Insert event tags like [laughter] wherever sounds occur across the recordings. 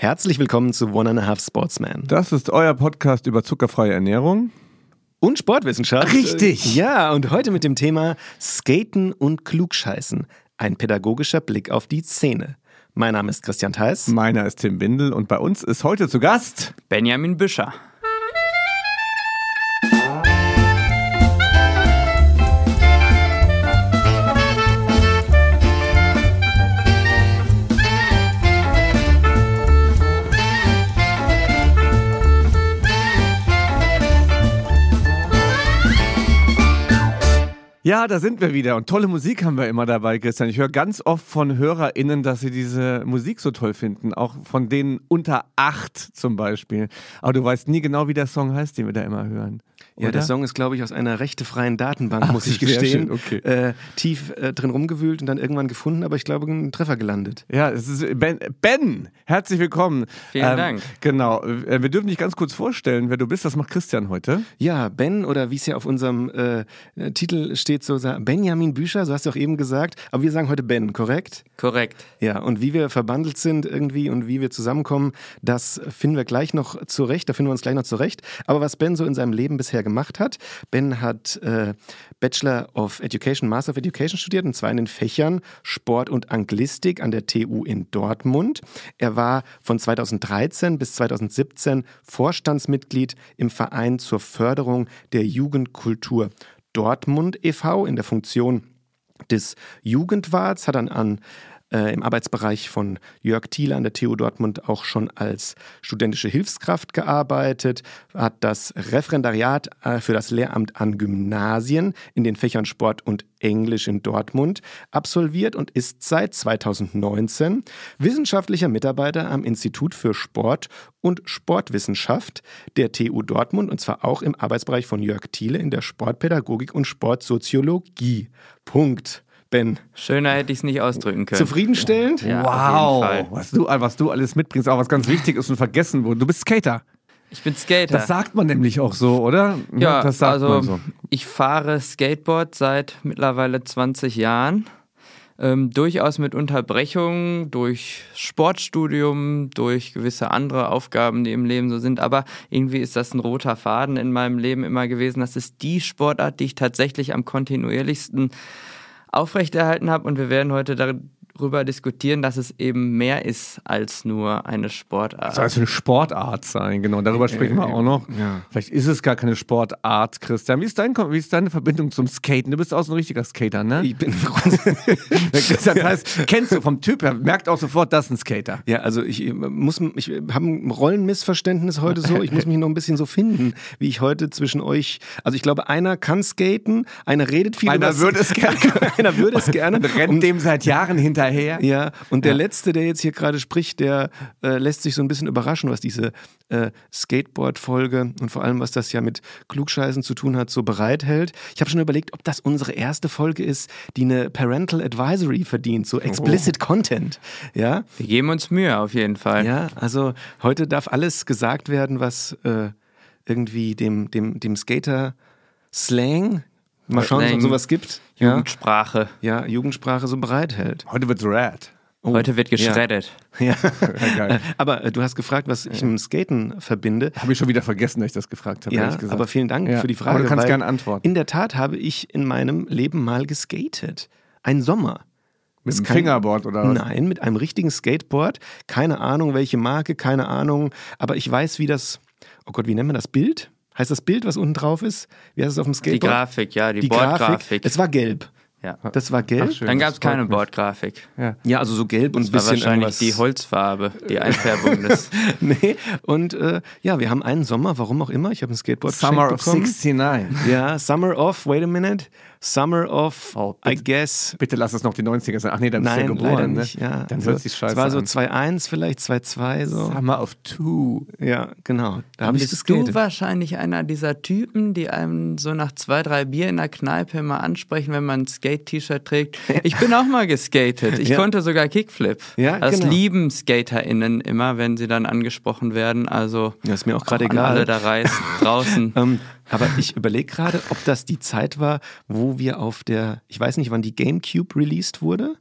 Herzlich willkommen zu One and a Half Sportsman. Das ist euer Podcast über zuckerfreie Ernährung. Und Sportwissenschaft. Richtig. Ja, und heute mit dem Thema Skaten und Klugscheißen. Ein pädagogischer Blick auf die Szene. Mein Name ist Christian Theis. Meiner ist Tim Windel und bei uns ist heute zu Gast Benjamin Büscher. Ja, da sind wir wieder und tolle Musik haben wir immer dabei, Christian. Ich höre ganz oft von HörerInnen, dass sie diese Musik so toll finden, auch von denen unter acht zum Beispiel. Aber du weißt nie genau, wie der Song heißt, den wir da immer hören. Ja, der Song ist, glaube ich, aus einer rechtefreien Datenbank, Ach, muss ich [laughs] gestehen. Okay. Äh, tief äh, drin rumgewühlt und dann irgendwann gefunden, aber ich glaube, einen Treffer gelandet. Ja, es ist Ben. Ben herzlich willkommen. Vielen ähm, Dank. Genau. Äh, wir dürfen dich ganz kurz vorstellen, wer du bist. Das macht Christian heute. Ja, Ben oder wie es ja auf unserem äh, Titel steht, so Benjamin Bücher, so hast du auch eben gesagt. Aber wir sagen heute Ben, korrekt? Korrekt. Ja, und wie wir verbandelt sind irgendwie und wie wir zusammenkommen, das finden wir gleich noch zurecht. Da finden wir uns gleich noch zurecht. Aber was Ben so in seinem Leben bisher gemacht hat. Ben hat äh, Bachelor of Education, Master of Education studiert, und zwar in den Fächern Sport und Anglistik an der TU in Dortmund. Er war von 2013 bis 2017 Vorstandsmitglied im Verein zur Förderung der Jugendkultur Dortmund e.V. in der Funktion des Jugendwarts, hat dann an äh, im Arbeitsbereich von Jörg Thiele an der TU Dortmund auch schon als studentische Hilfskraft gearbeitet, hat das Referendariat äh, für das Lehramt an Gymnasien in den Fächern Sport und Englisch in Dortmund absolviert und ist seit 2019 wissenschaftlicher Mitarbeiter am Institut für Sport und Sportwissenschaft der TU Dortmund und zwar auch im Arbeitsbereich von Jörg Thiele in der Sportpädagogik und Sportsoziologie. Punkt. Ben. Schöner hätte ich es nicht ausdrücken können. Zufriedenstellend? Ja, wow, was du, was du alles mitbringst, auch was ganz wichtig ist und vergessen wurde. Du bist Skater. Ich bin Skater. Das sagt man nämlich auch so, oder? Ja, das sagt also man so. ich fahre Skateboard seit mittlerweile 20 Jahren. Ähm, durchaus mit Unterbrechungen durch Sportstudium, durch gewisse andere Aufgaben, die im Leben so sind. Aber irgendwie ist das ein roter Faden in meinem Leben immer gewesen. Das ist die Sportart, die ich tatsächlich am kontinuierlichsten aufrechterhalten habe. Und wir werden heute darüber diskutieren, dass es eben mehr ist als nur eine Sportart. Es soll also eine Sportart sein, genau. Darüber äh, sprechen wir auch noch. Ja. Vielleicht ist es gar keine Sportart, Christian. Wie ist, dein, wie ist deine Verbindung zum Skaten? Du bist auch so ein richtiger Skater, ne? Ich bin. [laughs] Christian heißt, kennst du vom Typ her, merkt auch sofort, das ist ein Skater. Ja, also ich muss, ich habe ein Rollenmissverständnis heute so. Ich muss mich noch ein bisschen so finden, wie ich heute zwischen euch. Also ich glaube, einer kann skaten, einer redet viel. Einer würde es gerne. [laughs] einer würde es gerne. Und rennt dem seit Jahren hinterher hinterher. Ja, und der ja. Letzte, der jetzt hier gerade spricht, der äh, lässt sich so ein bisschen überraschen, was diese äh, Skateboard-Folge und vor allem, was das ja mit Klugscheißen zu tun hat, so bereithält. Ich habe schon überlegt, ob das unsere erste Folge ist, die eine Parental Advisory verdient, so explicit oh. Content. Ja? Wir geben uns Mühe auf jeden Fall. Ja, also heute darf alles gesagt werden, was äh, irgendwie dem, dem, dem Skater Slang Mal schauen, ob es sowas gibt. Jugendsprache. Ja, Jugendsprache so bereithält. Heute wird's rad. Oh, Heute wird geschreddet. [laughs] Ja. ja. aber äh, du hast gefragt, was ich mit Skaten verbinde. Habe ich schon wieder vergessen, dass ich das gefragt habe. Ja, aber vielen Dank ja. für die Frage. Aber du kannst gerne antworten. In der Tat habe ich in meinem Leben mal geskatet. Ein Sommer. Mit einem Fingerboard oder was? Nein, mit einem richtigen Skateboard. Keine Ahnung, welche Marke, keine Ahnung. Aber ich weiß, wie das. Oh Gott, wie nennt man das Bild? Heißt das Bild, was unten drauf ist? Wie heißt es auf dem Skateboard? Die Grafik, ja, die, die Bordgrafik. Es war gelb. Ja. Das war gelb. Ach, Dann gab es keine Bordgrafik. Ja. ja, also so gelb und ein bisschen wahrscheinlich irgendwas. die Holzfarbe, die [laughs] Einfärbung des. [laughs] nee, und äh, ja, wir haben einen Sommer, warum auch immer. Ich habe ein Skateboard Summer of bekommen. 69. Ja, Summer of, wait a minute. Summer of, oh, bitte, I guess. Bitte lass es noch die 90er sein. Ach nee, dann bist du ja geboren. Ne? Nicht, ja. Dann also, es scheiße Es war so 2-1 vielleicht, 2-2 so. Summer of Two. Ja, genau. Da habe ich Bist du wahrscheinlich einer dieser Typen, die einem so nach zwei, drei Bier in der Kneipe immer ansprechen, wenn man ein Skate-T-Shirt trägt? [laughs] Ich bin auch mal geskatet. Ich ja. konnte sogar Kickflip. Ja, das genau. lieben SkaterInnen immer, wenn sie dann angesprochen werden. Also ja, ist mir auch gerade egal. Alle da reist, [laughs] draußen. ähm, aber ich überlege gerade, ob das die Zeit war, wo wir auf der, ich weiß nicht, wann die GameCube released wurde.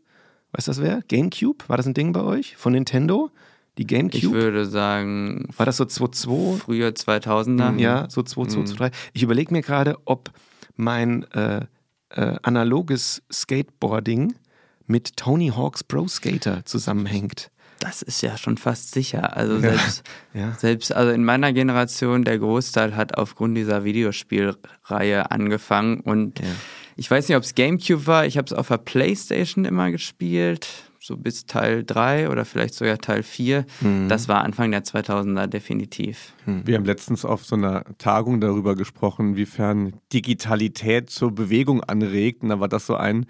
Weißt du das wer? GameCube? War das ein Ding bei euch? Von Nintendo? Die GameCube? Ich würde sagen. War das so 2.2? Früher 2000er. Ja, so 2.2, 2.3. Ich überlege mir gerade, ob mein äh, äh, analoges Skateboarding mit Tony Hawk's Pro Skater zusammenhängt. Das ist ja schon fast sicher. Also selbst, [laughs] ja. selbst also in meiner Generation, der Großteil hat aufgrund dieser Videospielreihe angefangen und ja. ich weiß nicht, ob es GameCube war, ich habe es auf der Playstation immer gespielt so bis Teil 3 oder vielleicht sogar Teil 4. Mhm. Das war Anfang der 2000er definitiv. Mhm. Wir haben letztens auf so einer Tagung darüber gesprochen, wiefern Digitalität zur Bewegung anregt. Und da war das so ein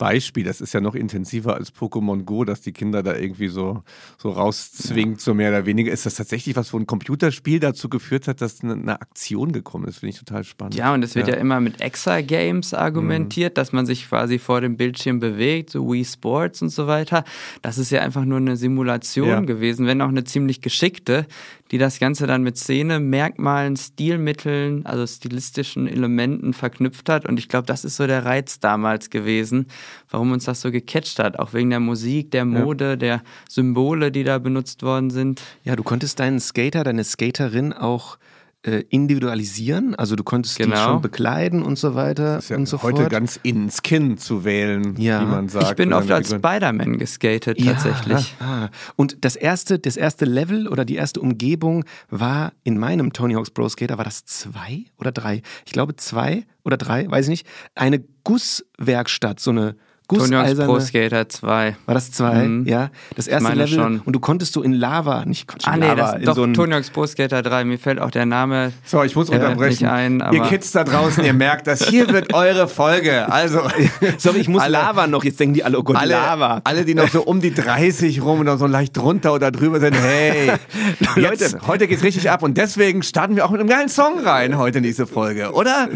Beispiel. Das ist ja noch intensiver als Pokémon Go, dass die Kinder da irgendwie so, so rauszwingt, so mehr oder weniger. Ist das tatsächlich was, wo ein Computerspiel dazu geführt hat, dass eine, eine Aktion gekommen ist? Finde ich total spannend. Ja, und es wird ja, ja immer mit Exa-Games argumentiert, mhm. dass man sich quasi vor dem Bildschirm bewegt, so Wii Sports und so weiter. Das ist ja einfach nur eine Simulation ja. gewesen, wenn auch eine ziemlich geschickte, die das Ganze dann mit Szene, Merkmalen, Stilmitteln, also stilistischen Elementen verknüpft hat. Und ich glaube, das ist so der Reiz damals gewesen, warum uns das so gecatcht hat. Auch wegen der Musik, der Mode, ja. der Symbole, die da benutzt worden sind. Ja, du konntest deinen Skater, deine Skaterin auch äh, individualisieren. Also du konntest genau. die schon bekleiden und so weiter das ist ja und so heute fort. ganz ins Kinn zu wählen, ja. wie man sagt. Ich bin oft als Spider-Man geskatet ja. tatsächlich. Ah. Und das erste, das erste Level oder die erste Umgebung war in meinem Tony Hawk's Pro Skater, war das zwei oder drei? Ich glaube zwei oder drei, weiß ich nicht. Eine Gusswerkstatt, so eine Gusseiserne. Pro Skater 2. War das 2? Mhm. Ja. Das erste Level. Schon. Und du konntest so in Lava, nicht Quatsch, ah, in nee, Lava. Das, doch, so Tony Hawk's Pro Skater 3. Mir fällt auch der Name. So, ich muss unterbrechen. Ein, ihr Kids da draußen, ihr merkt das. Hier wird eure Folge. Also. [laughs] Sorry, ich muss alle, Lava noch. Jetzt denken die alle, oh Gott, alle, Lava. Alle, die noch so um die 30 rum oder so leicht drunter oder drüber sind. Hey, [laughs] Leute, heute geht's richtig ab. Und deswegen starten wir auch mit einem geilen Song rein heute in diese Folge, oder?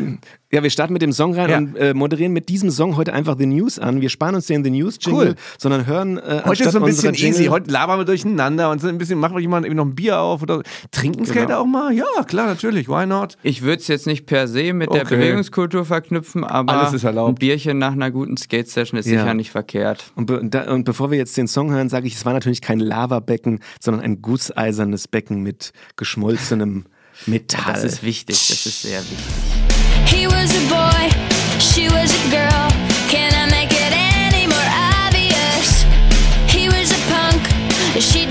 Ja, wir starten mit dem Song rein ja. und äh, moderieren mit diesem Song heute einfach The News an. Wir sparen uns den The News Jingle, cool. sondern hören äh, Heute ist so ein bisschen easy. Heute labern wir durcheinander und so ein bisschen machen wir jemand noch ein Bier auf oder trinken Skater genau. auch mal? Ja, klar, natürlich. Why not? Ich würde es jetzt nicht per se mit okay. der Bewegungskultur verknüpfen, aber ein Bierchen nach einer guten Skate-Session ist ja. sicher nicht verkehrt. Und, be da, und, bevor wir jetzt den Song hören, sage ich, es war natürlich kein Lavabecken, sondern ein gusseisernes Becken mit geschmolzenem Metall. Das ist wichtig, das ist sehr wichtig. He was a boy, she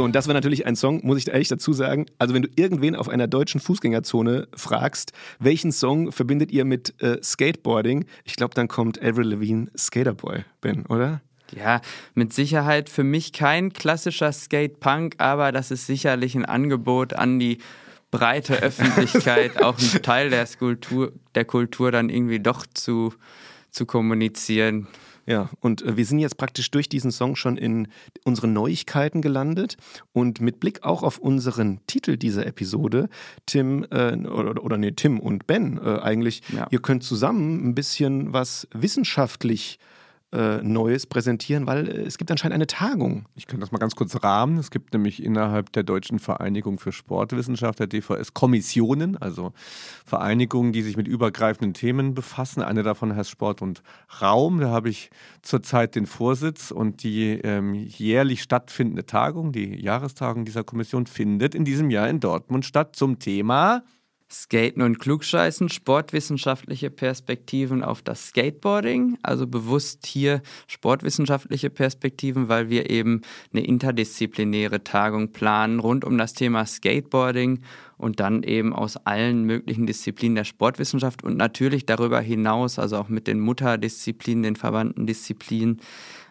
So, und das war natürlich ein Song, muss ich ehrlich dazu sagen. Also, wenn du irgendwen auf einer deutschen Fußgängerzone fragst, welchen Song verbindet ihr mit äh, Skateboarding? Ich glaube, dann kommt Avril Lavigne Skaterboy, Ben, oder? Ja, mit Sicherheit für mich kein klassischer Skate-Punk, aber das ist sicherlich ein Angebot an die breite Öffentlichkeit, [laughs] auch ein Teil der Skulptur, der Kultur dann irgendwie doch zu, zu kommunizieren. Ja, und äh, wir sind jetzt praktisch durch diesen Song schon in unseren Neuigkeiten gelandet. Und mit Blick auch auf unseren Titel dieser Episode, Tim, äh, oder, oder nee, Tim und Ben äh, eigentlich, Ja. ihr könnt zusammen ein bisschen was wissenschaftlich äh, Neues präsentieren, weil äh, es gibt anscheinend eine Tagung. Ich kann das mal ganz kurz rahmen. Es gibt nämlich innerhalb der Deutschen Vereinigung für Sportwissenschaft, der DVS, Kommissionen, also Vereinigungen, die sich mit übergreifenden Themen befassen. Eine davon heißt Sport und Raum. Da habe ich zurzeit den Vorsitz und die ähm, jährlich stattfindende Tagung, die Jahrestagung dieser Kommission, findet in diesem Jahr in Dortmund statt zum Thema Skaten und Klugscheißen, sportwissenschaftliche Perspektiven auf das Skateboarding, also bewusst hier sportwissenschaftliche Perspektiven, weil wir eben eine interdisziplinäre Tagung planen rund um das Thema Skateboarding und dann eben aus allen möglichen Disziplinen der Sportwissenschaft und natürlich darüber hinaus, also auch mit den Mutterdisziplinen, den verwandten Disziplinen,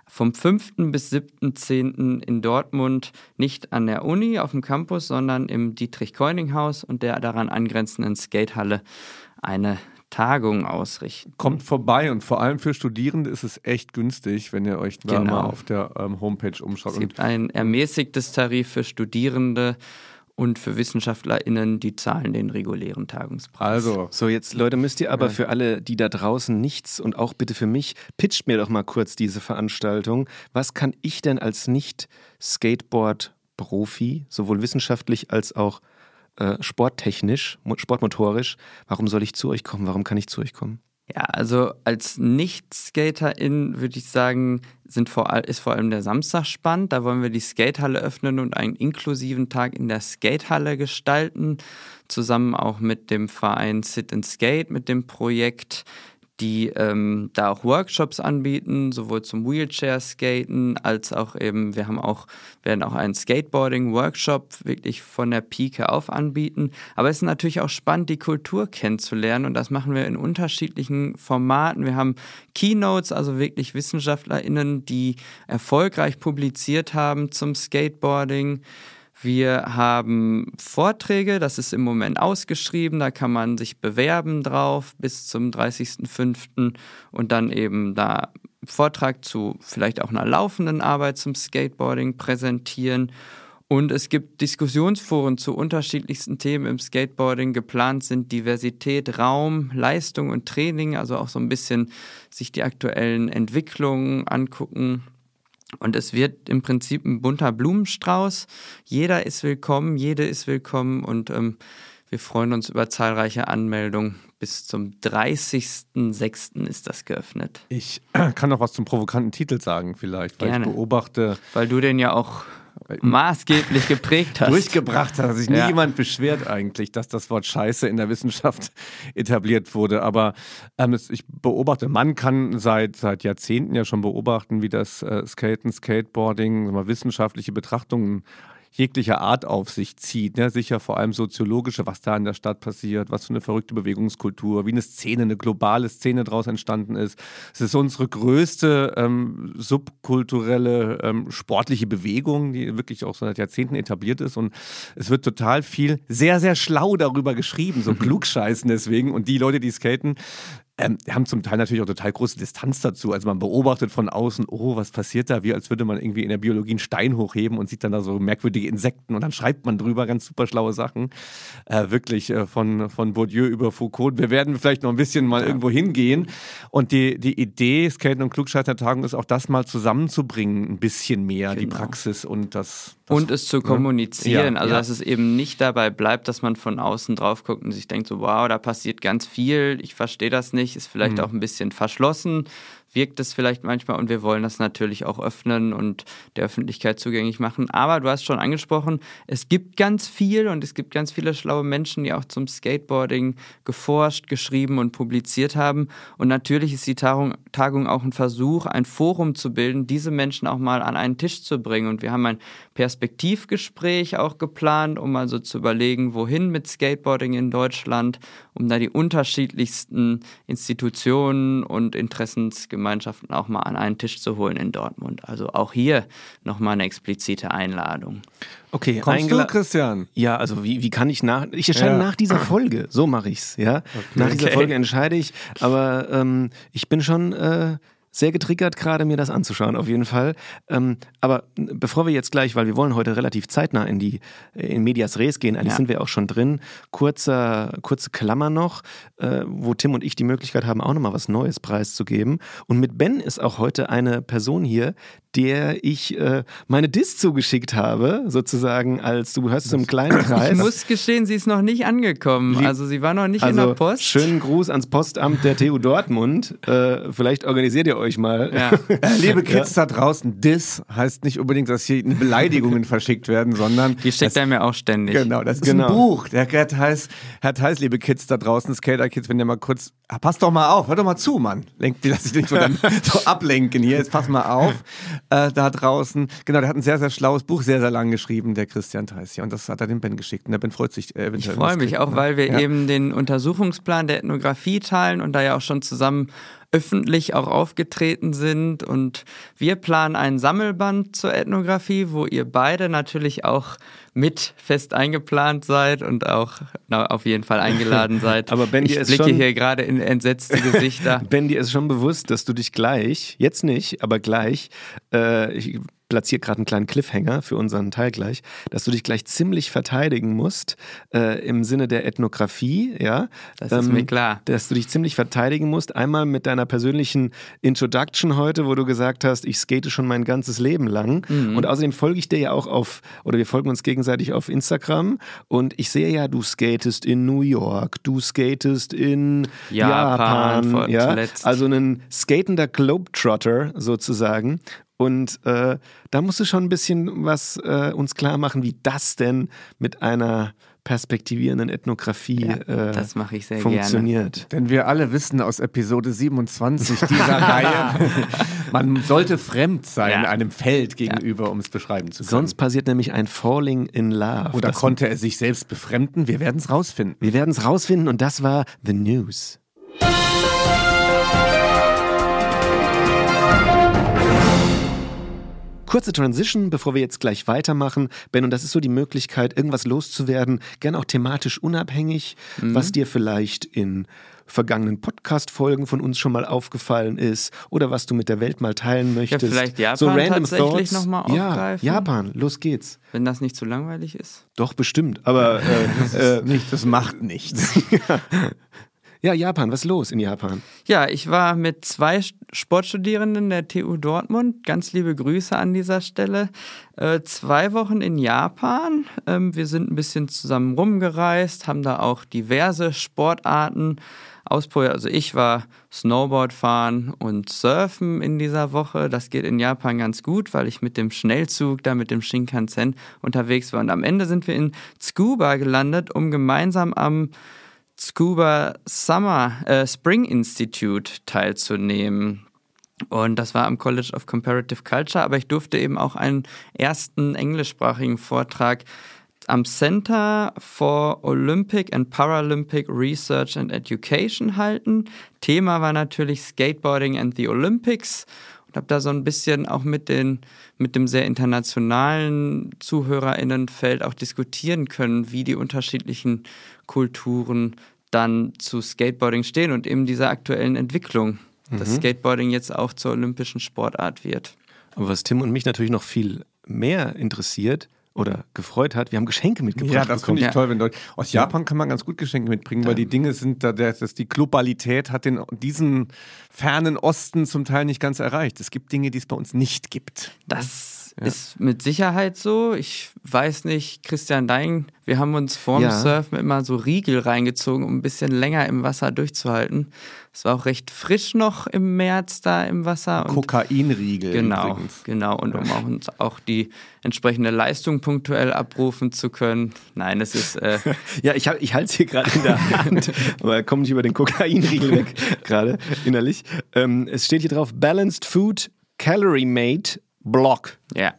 vom 5. bis 7.10. in Dortmund nicht an der Uni auf dem Campus, sondern im Dietrich-Keuning-Haus und der daran angrenzenden Skatehalle eine Tagungen ausrichten. Kommt vorbei und vor allem für Studierende ist es echt günstig, wenn ihr euch da Genau. mal auf der ähm, Homepage umschaut. Es Und gibt ein ermäßigtes Tarif für Studierende und für WissenschaftlerInnen, die zahlen den regulären Tagungspreis. also, So, jetzt Leute, müsst ihr aber für alle, die da draußen nichts und auch bitte für mich, pitcht mir doch mal kurz diese Veranstaltung. Was kann ich denn als Nicht-Skateboard-Profi, sowohl wissenschaftlich als auch äh, sporttechnisch, mo- sportmotorisch, warum soll ich zu euch kommen? Warum kann ich zu euch kommen? Ja, also als Nicht-Skaterin würde ich sagen, sind vor, all- ist vor allem der Samstag spannend. Da wollen wir die Skatehalle öffnen und einen inklusiven Tag in der Skatehalle gestalten. Zusammen auch mit dem Verein Sit and Skate, mit dem Projekt, die ähm, da auch Workshops anbieten, sowohl zum Wheelchair-Skaten als auch eben, wir haben auch, werden auch einen Skateboarding-Workshop wirklich von der Pike auf anbieten. Aber es ist natürlich auch spannend, die Kultur kennenzulernen und das machen wir in unterschiedlichen Formaten. Wir haben Keynotes, also wirklich WissenschaftlerInnen, die erfolgreich publiziert haben zum Skateboarding. Wir haben Vorträge, das ist im Moment ausgeschrieben, da kann man sich bewerben drauf bis zum 30.05. und dann eben da Vortrag zu vielleicht auch einer laufenden Arbeit zum Skateboarding präsentieren. Und es gibt Diskussionsforen zu unterschiedlichsten Themen im Skateboarding. Geplant sind Diversität, Raum, Leistung und Training, also auch so ein bisschen sich die aktuellen Entwicklungen angucken. Und es wird im Prinzip ein bunter Blumenstrauß. Jeder ist willkommen, jede ist willkommen und ähm, wir freuen uns über zahlreiche Anmeldungen. Bis zum 30.06. ist das geöffnet. ich [clears throat] kann noch was zum provokanten Titel sagen, vielleicht, weil Gerne. ich beobachte, Weil du den ja auch maßgeblich geprägt hast. durchgebracht hat, dass sich nie Ja. jemand beschwert eigentlich, dass das Wort Scheiße in der Wissenschaft etabliert wurde. Aber ähm, ich beobachte, man kann seit, seit Jahrzehnten ja schon beobachten, wie das äh, Skaten, Skateboarding, wissenschaftliche Betrachtungen jeglicher Art auf sich zieht. Ne? Sicher vor allem soziologische, was da in der Stadt passiert, was für eine verrückte Bewegungskultur, wie eine Szene, eine globale Szene daraus entstanden ist. Es ist unsere größte ähm, subkulturelle ähm, sportliche Bewegung, die wirklich auch seit Jahrzehnten etabliert ist. Und es wird total viel sehr, sehr schlau darüber geschrieben, so [laughs] klugscheißen deswegen. Und die Leute, die skaten, ähm, haben zum Teil natürlich auch total große Distanz dazu. Also man beobachtet von außen, oh, was passiert da? Wie als würde man irgendwie in der Biologie einen Stein hochheben und sieht dann da so merkwürdige Insekten und dann schreibt man drüber ganz super schlaue Sachen. Äh, wirklich äh, von, von Bourdieu über Foucault. Wir werden vielleicht noch ein bisschen mal irgendwo hingehen. Und die, die Idee, Skaten und Klugscheißer-Tagung ist auch das mal zusammenzubringen, ein bisschen mehr, die Genau. Praxis und das. Und es zu kommunizieren. Ja, also, ja. dass es eben nicht dabei bleibt, dass man von außen drauf guckt und sich denkt, so, wow, da passiert ganz viel, ich verstehe das nicht, ist vielleicht Mhm. auch ein bisschen verschlossen, wirkt es vielleicht manchmal und wir wollen das natürlich auch öffnen und der Öffentlichkeit zugänglich machen. Aber du hast schon angesprochen, es gibt ganz viel und es gibt ganz viele schlaue Menschen, die auch zum Skateboarding geforscht, geschrieben und publiziert haben. Und natürlich ist die Tagung, Tagung auch ein Versuch, ein Forum zu bilden, diese Menschen auch mal an einen Tisch zu bringen. Und wir haben ein Perspektivgespräch auch geplant, um also zu überlegen, wohin mit Skateboarding in Deutschland, um da die unterschiedlichsten Institutionen und Interessensgemeinschaften auch mal an einen Tisch zu holen in Dortmund. Also auch hier nochmal eine explizite Einladung. Okay, Kommst du, Christian? Ja, also wie, wie kann ich nach. Ich entscheide Ja. nach dieser [clears throat] Folge. So mache ich's, ja. Nach dieser Okay. Folge entscheide ich. Aber ähm, ich bin schon äh, sehr getriggert, gerade mir das anzuschauen, auf jeden Fall. Ähm, aber bevor wir jetzt gleich, weil wir wollen heute relativ zeitnah in die in Medias Res gehen, eigentlich Ja. sind wir auch schon drin. Kurzer, kurze Klammer noch, äh, wo Tim und ich die Möglichkeit haben, auch nochmal was Neues preiszugeben. Und mit Ben ist auch heute eine Person hier, der ich äh, meine Diss zugeschickt habe, sozusagen als du hörst es im kleinen Kreis. Ich muss gestehen, sie ist noch nicht angekommen. Lieb- also sie war noch nicht in der Post. schönen Gruß ans Postamt der TU Dortmund. Äh, vielleicht organisiert ihr euch mal. Ja. Liebe Kids da draußen, Diss heißt nicht unbedingt, dass hier Beleidigungen [laughs] verschickt werden, sondern Die schickt er mir auch ständig. Genau, das ist Genau. ein Buch. Der hat heißt, hat heißt, liebe Kids da draußen, Skater Kids, wenn ihr mal kurz, ah, passt doch mal auf, hör doch mal zu, Mann. Lenkt, lass dich nicht so, dann, [laughs] so ablenken hier. Jetzt pass mal auf, äh, da draußen. Genau, der hat ein sehr, sehr schlaues Buch, sehr, sehr lang geschrieben, der Christian Theis hier. Und das hat er dem Ben geschickt. Und der Ben freut sich äh, Ich eventuell. freue was mich kriegt, auch, ne? weil wir Ja. eben den Untersuchungsplan der Ethnographie teilen und da ja auch schon zusammen öffentlich auch aufgetreten sind. Und wir planen ein Sammelband zur Ethnographie, wo ihr beide natürlich auch mit fest eingeplant seid und auch na, auf jeden Fall eingeladen [laughs] seid. Aber Ben, ich ist blicke schon- hier gerade in entsetzte Gesichter. [laughs] Ben, dir ist schon bewusst, dass du dich gleich, jetzt nicht, aber gleich, äh, ich platziere gerade einen kleinen Cliffhanger für unseren Teil gleich, dass du dich gleich ziemlich verteidigen musst äh, im Sinne der Ethnographie, ja. Ähm, Das ist mir klar. Dass du dich ziemlich verteidigen musst. Einmal mit deiner persönlichen Introduction heute, wo du gesagt hast, ich skate schon mein ganzes Leben lang. Mhm. Und außerdem folge ich dir ja auch auf, oder wir folgen uns gegenseitig auf Instagram. Und ich sehe ja, du skatest in New York, du skatest in Japan, Japan, ja. Also ein skatender Globetrotter sozusagen. Und äh, da musst du schon ein bisschen was äh, uns klar machen, wie das denn mit einer perspektivierenden Ethnographie äh, das mache ich sehr gerne. funktioniert. Denn wir alle wissen aus Episode 27 dieser [laughs] Reihe, man sollte fremd sein Ja. einem Feld gegenüber, um es beschreiben zu können. Sonst passiert nämlich ein Falling in Love. Oder konnte er sich selbst befremden? Wir werden es rausfinden. wir werden es rausfinden und das war The News. Kurze Transition, bevor wir jetzt gleich weitermachen. Ben, und das ist so die Möglichkeit, irgendwas loszuwerden, gern auch thematisch unabhängig, was dir vielleicht in vergangenen Podcast-Folgen von uns schon mal aufgefallen ist oder was du mit der Welt mal teilen möchtest. vielleicht Japan tatsächlich noch mal Ja, aufgreifen? Japan, los geht's. Wenn das nicht zu langweilig ist. Doch, bestimmt. Aber [laughs] äh, äh, Nicht, das macht nichts. ja, [laughs] [laughs] Japan, was ist los in Japan? Ja, ich war mit zwei Sportstudierenden der TU Dortmund. Ganz liebe Grüße an dieser Stelle. Äh, zwei Wochen in Japan. Ähm, wir sind ein bisschen zusammen rumgereist, haben da auch diverse Sportarten ausprobiert. Also ich war Snowboard fahren und Surfen in dieser Woche. Das geht in Japan ganz gut, weil ich mit dem Schnellzug da mit dem Shinkansen unterwegs war. Und am Ende sind wir in Tsukuba gelandet, um gemeinsam am Scuba Summer äh, Spring Institute teilzunehmen. Und das war am College of Comparative Culture, aber ich durfte eben auch einen ersten englischsprachigen Vortrag am Center for Olympic and Paralympic Research and Education halten. Thema war natürlich Skateboarding and the Olympics und habe da so ein bisschen auch mit, den, mit dem sehr internationalen ZuhörerInnenfeld auch diskutieren können, wie die unterschiedlichen Kulturen dann zu Skateboarding stehen und eben dieser aktuellen Entwicklung, dass Skateboarding jetzt auch zur olympischen Sportart wird. Aber was Tim und mich natürlich noch viel mehr interessiert oder gefreut hat, wir haben Geschenke mitgebracht. Ja, das finde ich Ja. toll, wenn Leute. Aus Japan kann man ganz gut Geschenke mitbringen, weil die Dinge sind da, der, das, die Globalität hat den, diesen fernen Osten zum Teil nicht ganz erreicht. Es gibt Dinge, die es bei uns nicht gibt. Das ist mit Sicherheit so. Ich weiß nicht, Christian Dein, wir haben uns vorm Ja. Surfen immer so Riegel reingezogen, um ein bisschen länger im Wasser durchzuhalten. Es war auch recht frisch noch im März da im Wasser. Kokainriegel. Genau, Übrigens. genau. Und um auch, uns auch die entsprechende Leistung punktuell abrufen zu können. Nein, es ist äh, [laughs] Ja, ich, hab- ich halte es hier gerade in der [laughs] Hand, aber komme nicht über den Kokainriegel weg, [laughs] gerade innerlich. Ähm, es steht hier drauf: Balanced Food, Calorie Mate, Block. ja.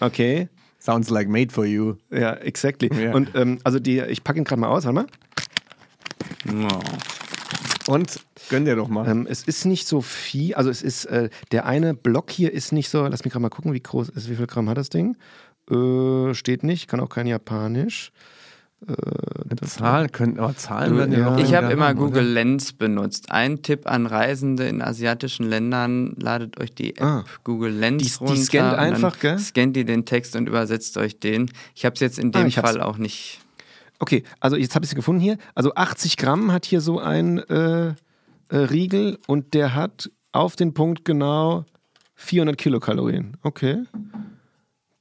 Okay. Sounds like made for you. Ja, exactly. Ja. Und ähm, also die, ich packe ihn gerade mal aus, warte mal. Und gönn dir doch mal. Ähm, es ist nicht so viel, also es ist, äh, der eine Block hier ist nicht so, lass mich gerade mal gucken, wie groß ist, wie viel Gramm hat das Ding? Äh, steht nicht, kann auch kein Japanisch. Zahlen können, aber Zahlen werden ja, noch Ich habe immer Google oder? Lens benutzt. Ein Tipp an Reisende in asiatischen Ländern, ladet euch die App Ah. Google Lens Die- die runter. scannt und dann einfach, gell? Scannt ihr den Text und übersetzt euch den. Ich habe es jetzt in Ah, dem hab's. Fall auch nicht. Okay, also jetzt habe ich es gefunden hier. Also 80 Gramm hat hier so ein äh, äh, Riegel und der hat auf den Punkt genau 400 Kilokalorien. Okay.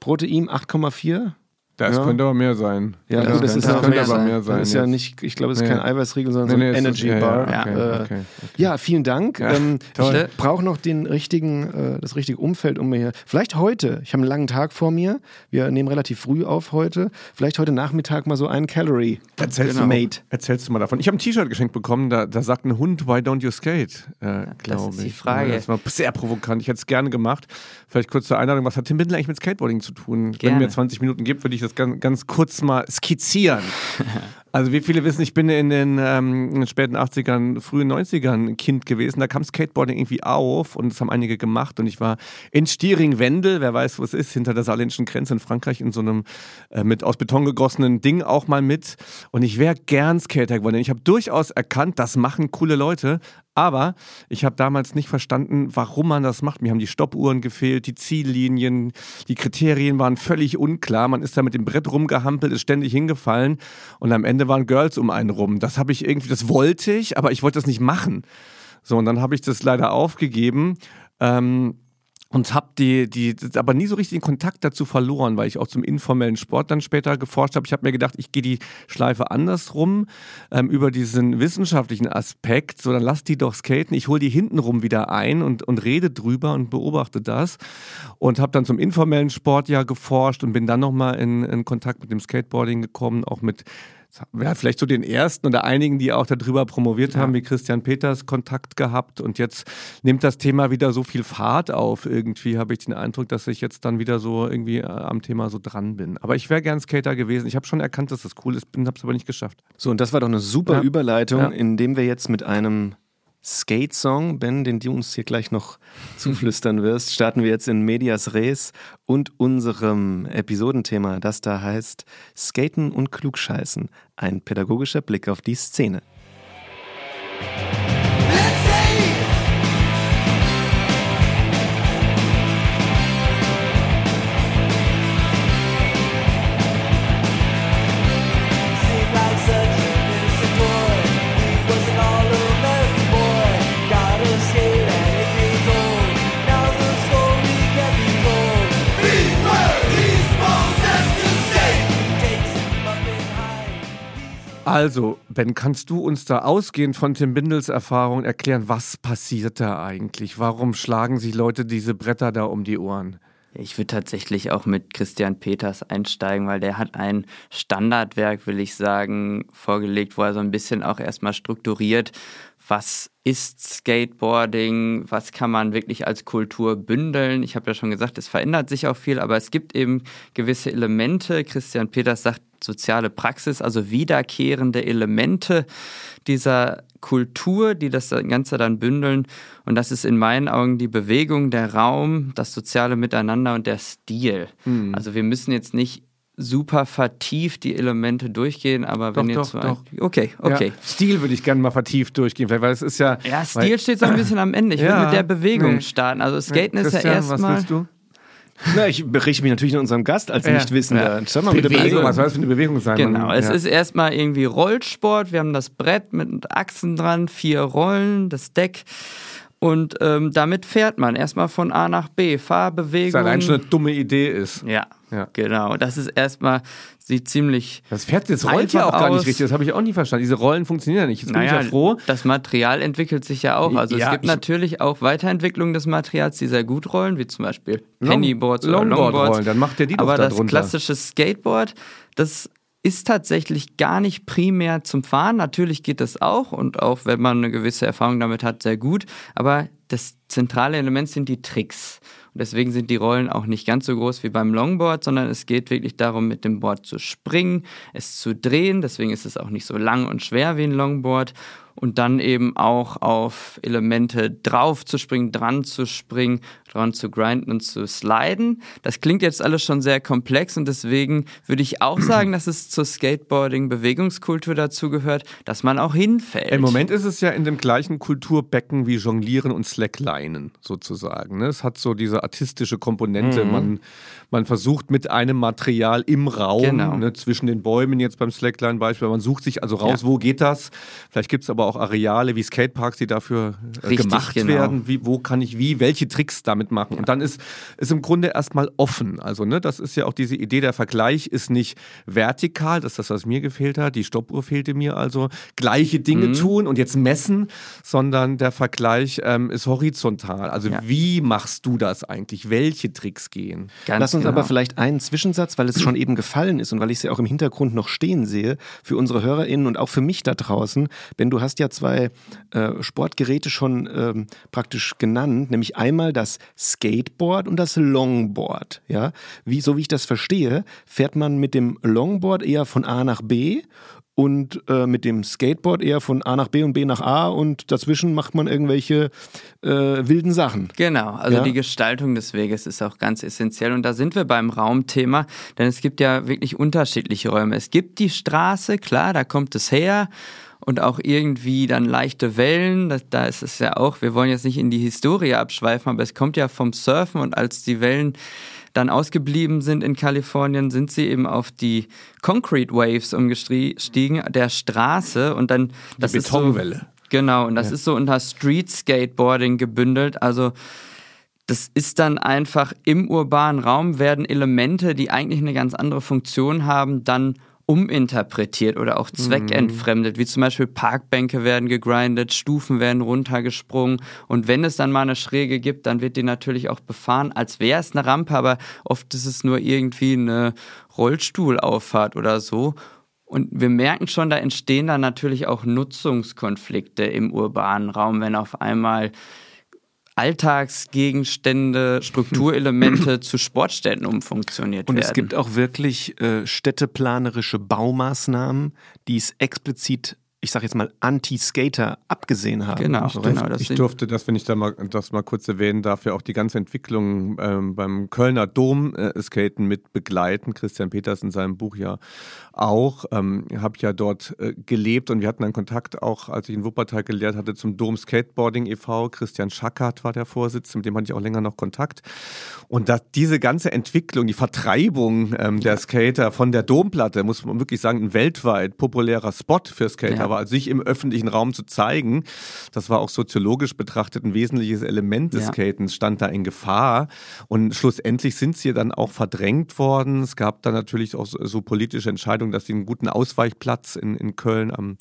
Protein 8,4. Das Ja. könnte aber mehr sein. Ja, Das das könnte ist auch könnte mehr aber sein. mehr sein. Das ist ja nicht, ich glaube, es ist Nee. kein Eiweißriegel, sondern Nee, so nee, ein es ist- Energy ja, ja, Bar. okay, äh, okay, okay. Ja, vielen Dank. Ja, ähm, [laughs] ich brauche noch den richtigen, äh, das richtige Umfeld um mir hier. Vielleicht heute. Ich habe einen langen Tag vor mir. Wir nehmen relativ früh auf heute. Vielleicht heute Nachmittag mal so einen Calorie. Erzählst, Genau. du, Mate. erzählst du mal davon. Ich habe ein T-Shirt geschenkt bekommen, da, da sagt ein Hund, why don't you skate? Äh, glaube ist die ich. Frage. Ja, Das war sehr provokant. Ich hätte es gerne gemacht. Vielleicht kurz zur Einladung, was hat Tim Bindler eigentlich mit Skateboarding zu tun? Wenn Gerne. mir 20 Minuten gibt, würde ich das ganz, ganz kurz mal skizzieren. [laughs] Also wie viele wissen, ich bin in den, ähm, späten 80ern, frühen 90ern Kind gewesen. Da kam Skateboarding irgendwie auf und das haben einige gemacht. Und ich war in Stiering-Wendel, wer weiß, wo es ist, hinter der saarländischen Grenze in Frankreich in so einem äh, mit aus Beton gegossenen Ding auch mal mit. Und ich wäre gern Skater geworden. Ich habe durchaus erkannt, das machen coole Leute, aber ich habe damals nicht verstanden, warum man das macht. Mir haben die Stoppuhren gefehlt, die Ziellinien, die Kriterien waren völlig unklar. Man ist da mit dem Brett rumgehampelt, ist ständig hingefallen und am Ende waren Girls um einen rum. Das habe ich irgendwie, das wollte ich, aber ich wollte das nicht machen. So, und dann habe ich das leider aufgegeben. Ähm, und habe die, die, aber nie so richtig den Kontakt dazu verloren, weil ich auch zum informellen Sport dann später geforscht habe. Ich habe mir gedacht, ich gehe die Schleife andersrum ähm, über diesen wissenschaftlichen Aspekt. So, dann lass die doch skaten. Ich hole die hintenrum wieder ein und, und rede drüber und beobachte das. Und habe dann zum informellen Sport ja geforscht und bin dann nochmal in, in Kontakt mit dem Skateboarding gekommen, auch mit ja, vielleicht zu den ersten oder einigen, die auch darüber promoviert ja. haben, wie Christian Peters Kontakt gehabt. Und jetzt nimmt das Thema wieder so viel Fahrt auf. Irgendwie habe ich den Eindruck, dass ich jetzt dann wieder so irgendwie äh, am Thema so dran bin. Aber ich wäre gern Skater gewesen. Ich habe schon erkannt, dass das cool ist, habe es aber nicht geschafft. So, und das war doch eine super ja. Überleitung, indem wir jetzt mit einem Skate-Song, Ben, den du uns hier gleich noch zuflüstern [laughs] wirst, starten wir jetzt in Medias Res und unserem Episodenthema, das da heißt Skaten und Klugscheißen, ein pädagogischer Blick auf die Szene. Also, Ben, kannst du uns da ausgehend von Tim Bindels Erfahrung erklären, was passiert da eigentlich? Warum schlagen sich Leute diese Bretter da um die Ohren? Ich würde tatsächlich auch mit Christian Peters einsteigen, weil der hat ein Standardwerk, will ich sagen, vorgelegt, wo er so ein bisschen auch erstmal strukturiert, was ist Skateboarding, was kann man wirklich als Kultur bündeln. Ich habe ja schon gesagt, es verändert sich auch viel, aber es gibt eben gewisse Elemente. Christian Peters sagt, soziale Praxis, also wiederkehrende Elemente dieser Kultur, die das Ganze dann bündeln. Und das ist in meinen Augen die Bewegung, der Raum, das soziale Miteinander und der Stil. Mhm. Also wir müssen jetzt nicht super vertieft die Elemente durchgehen, aber wenn doch, jetzt doch, doch. okay, okay. Ja, Stil würde ich gerne mal vertieft durchgehen, weil es ist ja ja Stil steht so ein bisschen am Ende. Ich ja, will mit der Bewegung nee. starten. Also Skaten ja, ist ja erstmal. Was willst du? Na, ich berichte mich natürlich in unserem Gast als ja, Nichtwissender. Ja. Schau mal Bewegung. Bewegung. Was soll das für eine Bewegung sein? Genau, Man, es ja. ist erstmal irgendwie Rollsport. Wir haben das Brett mit Achsen dran, vier Rollen, das Deck. Und ähm, damit fährt man erstmal von A nach B. Fahrbewegung. Was allein schon eine dumme Idee ist. Ja, ja. genau. Das ist erstmal, sieht ziemlich. Das Pferd jetzt rollt ja auch gar nicht richtig. Das habe ich auch nie verstanden. Diese Rollen funktionieren ja nicht. Jetzt naja, bin ich ja froh. Das Material entwickelt sich ja auch. Also ja, es gibt natürlich auch Weiterentwicklungen des Materials, die sehr gut rollen, wie zum Beispiel Pennyboards Long, oder Longboards. Longboard rollen. Dann macht der die doch Aber da das klassische Skateboard, das ist tatsächlich gar nicht primär zum Fahren. Natürlich geht das auch und auch wenn man eine gewisse Erfahrung damit hat, sehr gut. Aber das zentrale Element sind die Tricks. Und deswegen sind die Rollen auch nicht ganz so groß wie beim Longboard, sondern es geht wirklich darum, mit dem Board zu springen, es zu drehen. Deswegen ist es auch nicht so lang und schwer wie ein Longboard und dann eben auch auf Elemente drauf zu springen, dran zu springen, dran zu grinden und zu sliden. Das klingt jetzt alles schon sehr komplex und deswegen würde ich auch [clears throat] sagen, dass es zur Skateboarding-Bewegungskultur dazu gehört, dass man auch hinfällt. Im Moment ist es ja in dem gleichen Kulturbecken wie Jonglieren und Slacklinen sozusagen. Ne? Es hat so diese artistische Komponente. Mhm. Man, man versucht mit einem Material im Raum, genau. ne, zwischen den Bäumen jetzt beim Slackline-Beispiel, man sucht sich also raus, ja. wo geht das? Vielleicht gibt es aber auch Areale wie Skateparks, die dafür äh, Richtig, gemacht genau. werden. Wie, wo kann ich wie, welche Tricks damit machen? Ja. Und dann ist es im Grunde erstmal offen. Also, ne, das ist ja auch diese Idee, der Vergleich ist nicht vertikal, das ist das, was mir gefehlt hat. Die Stoppuhr fehlte mir also. Gleiche Dinge mhm. tun und jetzt messen, sondern der Vergleich ähm, ist horizontal. Also, ja. wie machst du das eigentlich? Welche Tricks gehen? Ganz Lass uns genau. aber vielleicht einen Zwischensatz, weil es schon eben gefallen ist und weil ich es ja auch im Hintergrund noch stehen sehe, für unsere HörerInnen und auch für mich da draußen. Ben, du hast ja zwei äh, Sportgeräte schon ähm, praktisch genannt, nämlich einmal das Skateboard und das Longboard. Ja? Wie, so wie ich das verstehe, fährt man mit dem Longboard eher von A nach B und äh, mit dem Skateboard eher von A nach B und B nach A und dazwischen macht man irgendwelche äh, wilden Sachen. Genau, also ja? die Gestaltung des Weges ist auch ganz essentiell und da sind wir beim Raumthema, denn es gibt ja wirklich unterschiedliche Räume. Es gibt die Straße, klar, da kommt es her und auch irgendwie dann leichte Wellen. Das, da ist es ja auch, wir wollen jetzt nicht in die Historie abschweifen, aber es kommt ja vom Surfen und als die Wellen dann ausgeblieben sind in Kalifornien, sind sie eben auf die Concrete Waves umgestiegen, der Straße und dann das die Betonwelle. Ist so, genau, und das ja. ist so unter Street Skateboarding gebündelt, also das ist dann einfach im urbanen Raum werden Elemente, die eigentlich eine ganz andere Funktion haben, dann uminterpretiert oder auch zweckentfremdet, mhm. wie zum Beispiel Parkbänke werden gegrindet, Stufen werden runtergesprungen und wenn es dann mal eine Schräge gibt, dann wird die natürlich auch befahren, als wäre es eine Rampe, aber oft ist es nur irgendwie eine Rollstuhlauffahrt oder so. Und wir merken schon, da entstehen dann natürlich auch Nutzungskonflikte im urbanen Raum, wenn auf einmal Alltagsgegenstände, Strukturelemente zu Sportstätten umfunktioniert Und werden. Und es gibt auch wirklich äh, städteplanerische Baumaßnahmen, die es explizit ich sage jetzt mal, Anti-Skater abgesehen haben. Genau, ich, durfte, genau, ich durfte das, wenn ich da mal, das mal kurz erwähnen darf, ja auch die ganze Entwicklung ähm, beim Kölner Dom äh, Skaten mit begleiten. Christian Peters in seinem Buch ja auch. Ähm, habe ja dort äh, gelebt und wir hatten einen Kontakt auch, als ich in Wuppertal gelehrt hatte, zum Dom Skateboarding e.V. Christian Schackert war der Vorsitzende, mit dem hatte ich auch länger noch Kontakt. Und dass diese ganze Entwicklung, die Vertreibung ähm, der Skater von der Domplatte, muss man wirklich sagen, ein weltweit populärer Spot für Skater ja. Also sich im öffentlichen Raum zu zeigen, das war auch soziologisch betrachtet ein wesentliches Element des ja. Skatens, stand da in Gefahr. Und schlussendlich sind sie dann auch verdrängt worden. Es gab dann natürlich auch so, so politische Entscheidungen, dass sie einen guten Ausweichplatz in, in Köln am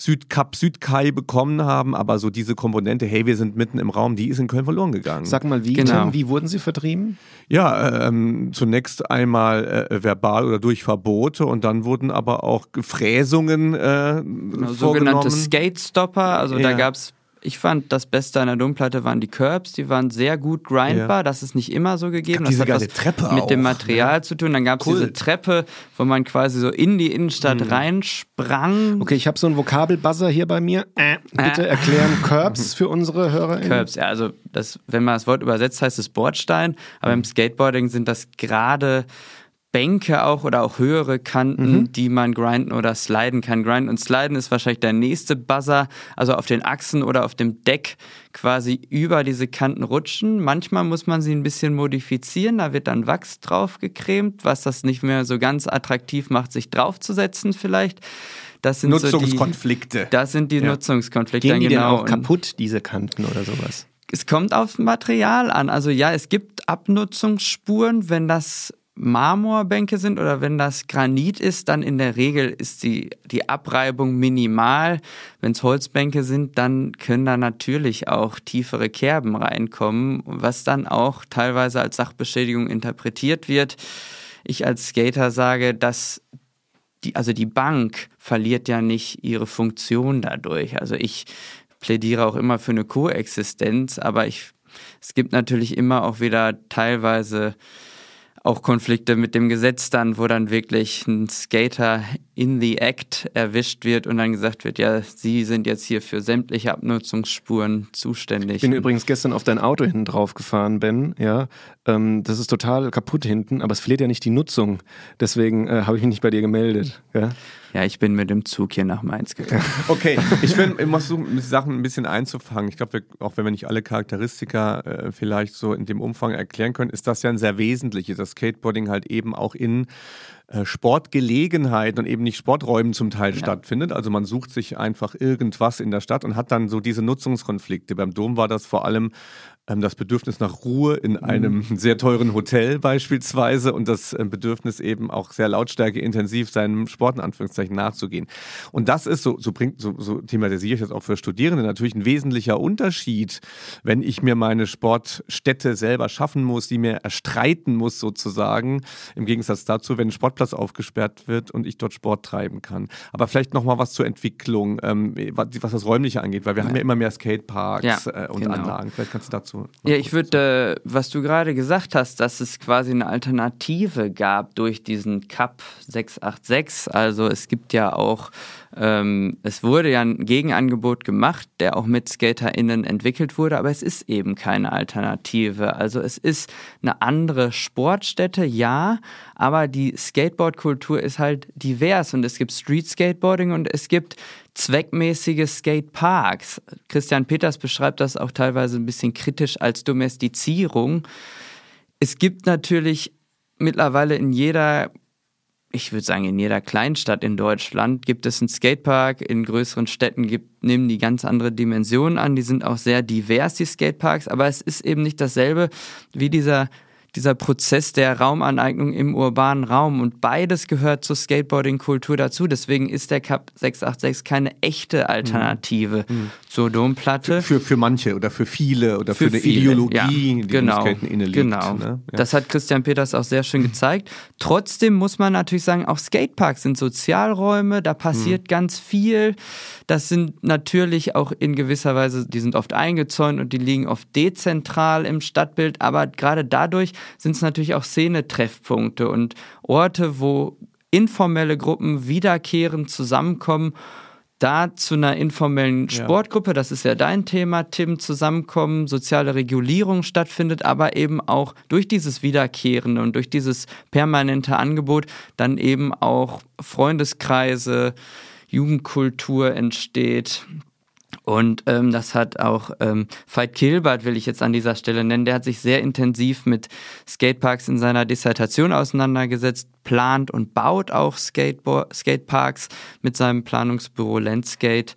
Südkap, Südkai bekommen haben. Aber so diese Komponente, hey, wir sind mitten im Raum, die ist in Köln verloren gegangen. Sag mal, wie, genau. Tim, wie wurden sie vertrieben? Ja, ähm, zunächst einmal äh, verbal oder durch Verbote und dann wurden aber auch Fräsungen äh, genau, sogenannte Skate Stopper. Also ja. da gab es ich fand, das Beste an der Domplatte waren die Curbs, die waren sehr gut grindbar. Ja. Das ist nicht immer so gegeben. Das hat was Treppe mit auch, dem Material ne? zu tun. Dann gab es cool. diese Treppe, wo man quasi so in die Innenstadt mhm. reinsprang. Okay, ich habe so einen Vokabelbuzzer hier bei mir. Äh, bitte äh. erklären Curbs für unsere HörerInnen. Curbs, ja, also das, wenn man das Wort übersetzt, heißt es Bordstein. Aber im Skateboarding sind das gerade Bänke auch oder auch höhere Kanten, mhm. die man grinden oder sliden kann. Grinden und sliden ist wahrscheinlich der nächste Buzzer, also auf den Achsen oder auf dem Deck quasi über diese Kanten rutschen. Manchmal muss man sie ein bisschen modifizieren, da wird dann Wachs drauf gecremt, was das nicht mehr so ganz attraktiv macht, sich draufzusetzen vielleicht. Das sind Nutzungskonflikte. So die, das sind die ja. Nutzungskonflikte. Gehen die genau. denn auch kaputt, diese Kanten oder sowas? Es kommt aufs Material an. Also ja, es gibt Abnutzungsspuren, wenn das Marmorbänke sind oder wenn das Granit ist, dann in der Regel ist die, die Abreibung minimal. Wenn es Holzbänke sind, dann können da natürlich auch tiefere Kerben reinkommen, was dann auch teilweise als Sachbeschädigung interpretiert wird. Ich als Skater sage, dass die, also die Bank verliert ja nicht ihre Funktion dadurch. Also ich plädiere auch immer für eine Koexistenz, aber ich, es gibt natürlich immer auch wieder teilweise auch Konflikte mit dem Gesetz dann, wo dann wirklich ein Skater in the act erwischt wird und dann gesagt wird, ja, Sie sind jetzt hier für sämtliche Abnutzungsspuren zuständig. Ich bin übrigens gestern auf dein Auto hinten drauf gefahren, Ben, ja. Ähm, das ist total kaputt hinten, aber es verliert ja nicht die Nutzung. Deswegen äh, habe ich mich nicht bei dir gemeldet. Ja? Ja, ich bin mit dem Zug hier nach Mainz gegangen. [laughs] Okay, ich bin immer so, Sachen ein bisschen einzufangen. Ich glaube, auch wenn wir nicht alle Charakteristika äh, vielleicht so in dem Umfang erklären können, ist das ja ein sehr wesentliches, dass Skateboarding halt eben auch in äh, Sportgelegenheiten und eben nicht Sporträumen zum Teil ja. stattfindet. Also man sucht sich einfach irgendwas in der Stadt und hat dann so diese Nutzungskonflikte. Beim Dom war das vor allem das Bedürfnis nach Ruhe in mhm. einem [laughs] sehr teuren Hotel beispielsweise und das äh, Bedürfnis eben auch sehr lautstärkeintensiv seinem Sport in Anführungszeichen nachzugehen. Und das ist so, so bringt, so, so thematisiere ich das auch für Studierende natürlich ein wesentlicher Unterschied, wenn ich mir meine Sportstätte selber schaffen muss, die mir erstreiten muss sozusagen, im Gegensatz dazu, wenn ein Sportplatz aufgesperrt wird und ich dort Sport treiben kann. Aber vielleicht nochmal was zur Entwicklung, ähm, was, was, das Räumliche angeht, weil wir ja. haben ja immer mehr Skateparks ja, äh, und genau. Anlagen. Vielleicht kannst du dazu Ja, ich würde, äh, was du gerade gesagt hast, dass es quasi eine Alternative gab durch diesen Cup 686. Also es gibt ja auch ähm, es wurde ja ein Gegenangebot gemacht, der auch mit SkaterInnen entwickelt wurde, aber es ist eben keine Alternative. Also es ist eine andere Sportstätte, ja, aber die Skateboardkultur ist halt divers und es gibt Street Skateboarding und es gibt zweckmäßige Skateparks. Christian Peters beschreibt das auch teilweise ein bisschen kritisch als Domestizierung. Es gibt natürlich mittlerweile in jeder ich würde sagen, in jeder Kleinstadt in Deutschland gibt es einen Skatepark. In größeren Städten gibt, nehmen die ganz andere Dimensionen an. Die sind auch sehr divers, die Skateparks. Aber es ist eben nicht dasselbe wie dieser dieser Prozess der Raumaneignung im urbanen Raum. Und beides gehört zur Skateboarding-Kultur dazu. Deswegen ist der Cup 686 keine echte Alternative mhm. mhm. zur Domplatte. Für, für, für, manche oder für viele oder für, für eine viele. Ideologie, ja, die genau, Skaten inne. Genau. Ne? Ja. Das hat Christian Peters auch sehr schön gezeigt. Trotzdem muss man natürlich sagen, auch Skateparks sind Sozialräume, da passiert mhm. ganz viel. Das sind natürlich auch in gewisser Weise, die sind oft eingezäunt und die liegen oft dezentral im Stadtbild, aber gerade dadurch sind es natürlich auch Szenetreffpunkte und Orte, wo informelle Gruppen wiederkehrend zusammenkommen da zu einer informellen Sportgruppe, das ist ja dein Thema, Tim, zusammenkommen, soziale Regulierung stattfindet, aber eben auch durch dieses Wiederkehrende und durch dieses permanente Angebot dann eben auch Freundeskreise, Jugendkultur entsteht, und ähm, das hat auch ähm, Veit Kilbert, will ich jetzt an dieser Stelle nennen, der hat sich sehr intensiv mit Skateparks in seiner Dissertation auseinandergesetzt, plant und baut auch Skateparks mit seinem Planungsbüro Landskate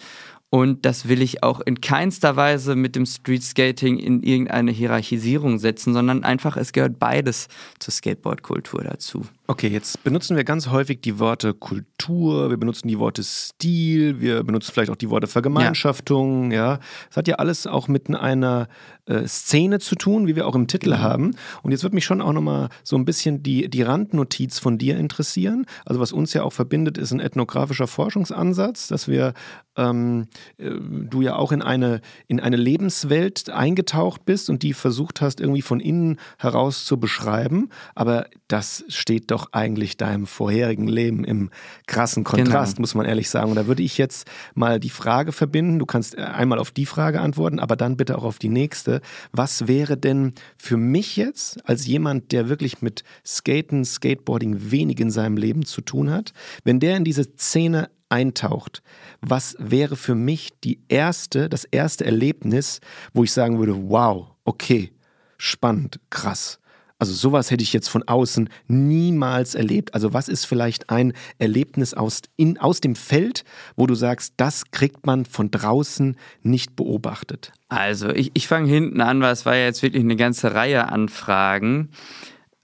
und das will ich auch in keinster Weise mit dem Street Skating in irgendeine Hierarchisierung setzen, sondern einfach, es gehört beides zur Skateboard-Kultur dazu. Okay, jetzt benutzen wir ganz häufig die Worte Kultur, wir benutzen die Worte Stil, wir benutzen vielleicht auch die Worte Vergemeinschaftung, ja. Es hat ja alles auch mit einer äh, Szene zu tun, wie wir auch im Titel mhm. haben. Und jetzt würde mich schon auch nochmal so ein bisschen die, die Randnotiz von dir interessieren. Also was uns ja auch verbindet, ist ein ethnografischer Forschungsansatz, dass wir ähm, äh, du ja auch in eine, in eine Lebenswelt eingetaucht bist und die versucht hast, irgendwie von innen heraus zu beschreiben. Aber das steht doch eigentlich deinem vorherigen Leben im krassen Kontrast, genau. muss man ehrlich sagen. Und da würde ich jetzt mal die Frage verbinden. Du kannst äh, einmal auf die Frage antworten, aber dann bitte auch auf die nächste. Was wäre denn für mich jetzt als jemand, der wirklich mit Skaten, Skateboarding wenig in seinem Leben zu tun hat, wenn der in diese Szene eintaucht, was wäre für mich die erste, das erste Erlebnis, wo ich sagen würde, wow, okay, spannend, krass. Also sowas hätte ich jetzt von außen niemals erlebt. Also was ist vielleicht ein Erlebnis aus, in, aus dem Feld, wo du sagst, das kriegt man von draußen nicht beobachtet? Also ich, ich fange hinten an, weil es war ja jetzt wirklich eine ganze Reihe an Fragen.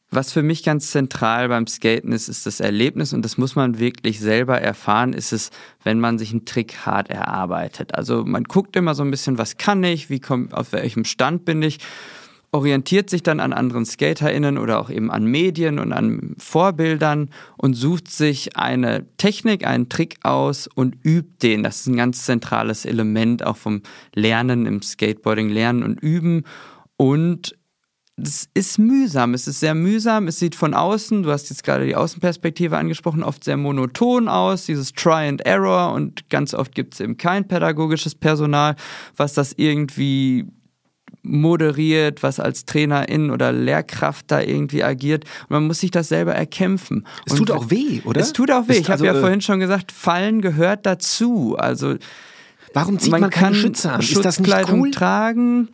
Was für mich ganz zentral beim Skaten ist, ist das Erlebnis und das muss man wirklich selber erfahren, ist es, wenn man sich einen Trick hart erarbeitet. Also man guckt immer so ein bisschen, was kann ich, wie komm, auf welchem Stand bin ich orientiert sich dann an anderen SkaterInnen oder auch eben an Medien und an Vorbildern und sucht sich eine Technik, einen Trick aus und übt den. Das ist ein ganz zentrales Element auch vom Lernen im Skateboarding, Lernen und Üben. Und es ist mühsam, es ist sehr mühsam, es sieht von außen, du hast jetzt gerade die Außenperspektive angesprochen, oft sehr monoton aus, dieses Try and Error und ganz oft gibt es eben kein pädagogisches Personal, was das irgendwie moderiert, was als Trainerin oder Lehrkraft da irgendwie agiert. Und man muss sich das selber erkämpfen. Es tut auch weh, oder? Es tut auch weh. Ist ich habe also, ja äh, vorhin schon gesagt, Fallen gehört dazu. Also warum zieht man, man keine Schütze an? Ist das nicht cool? tragen.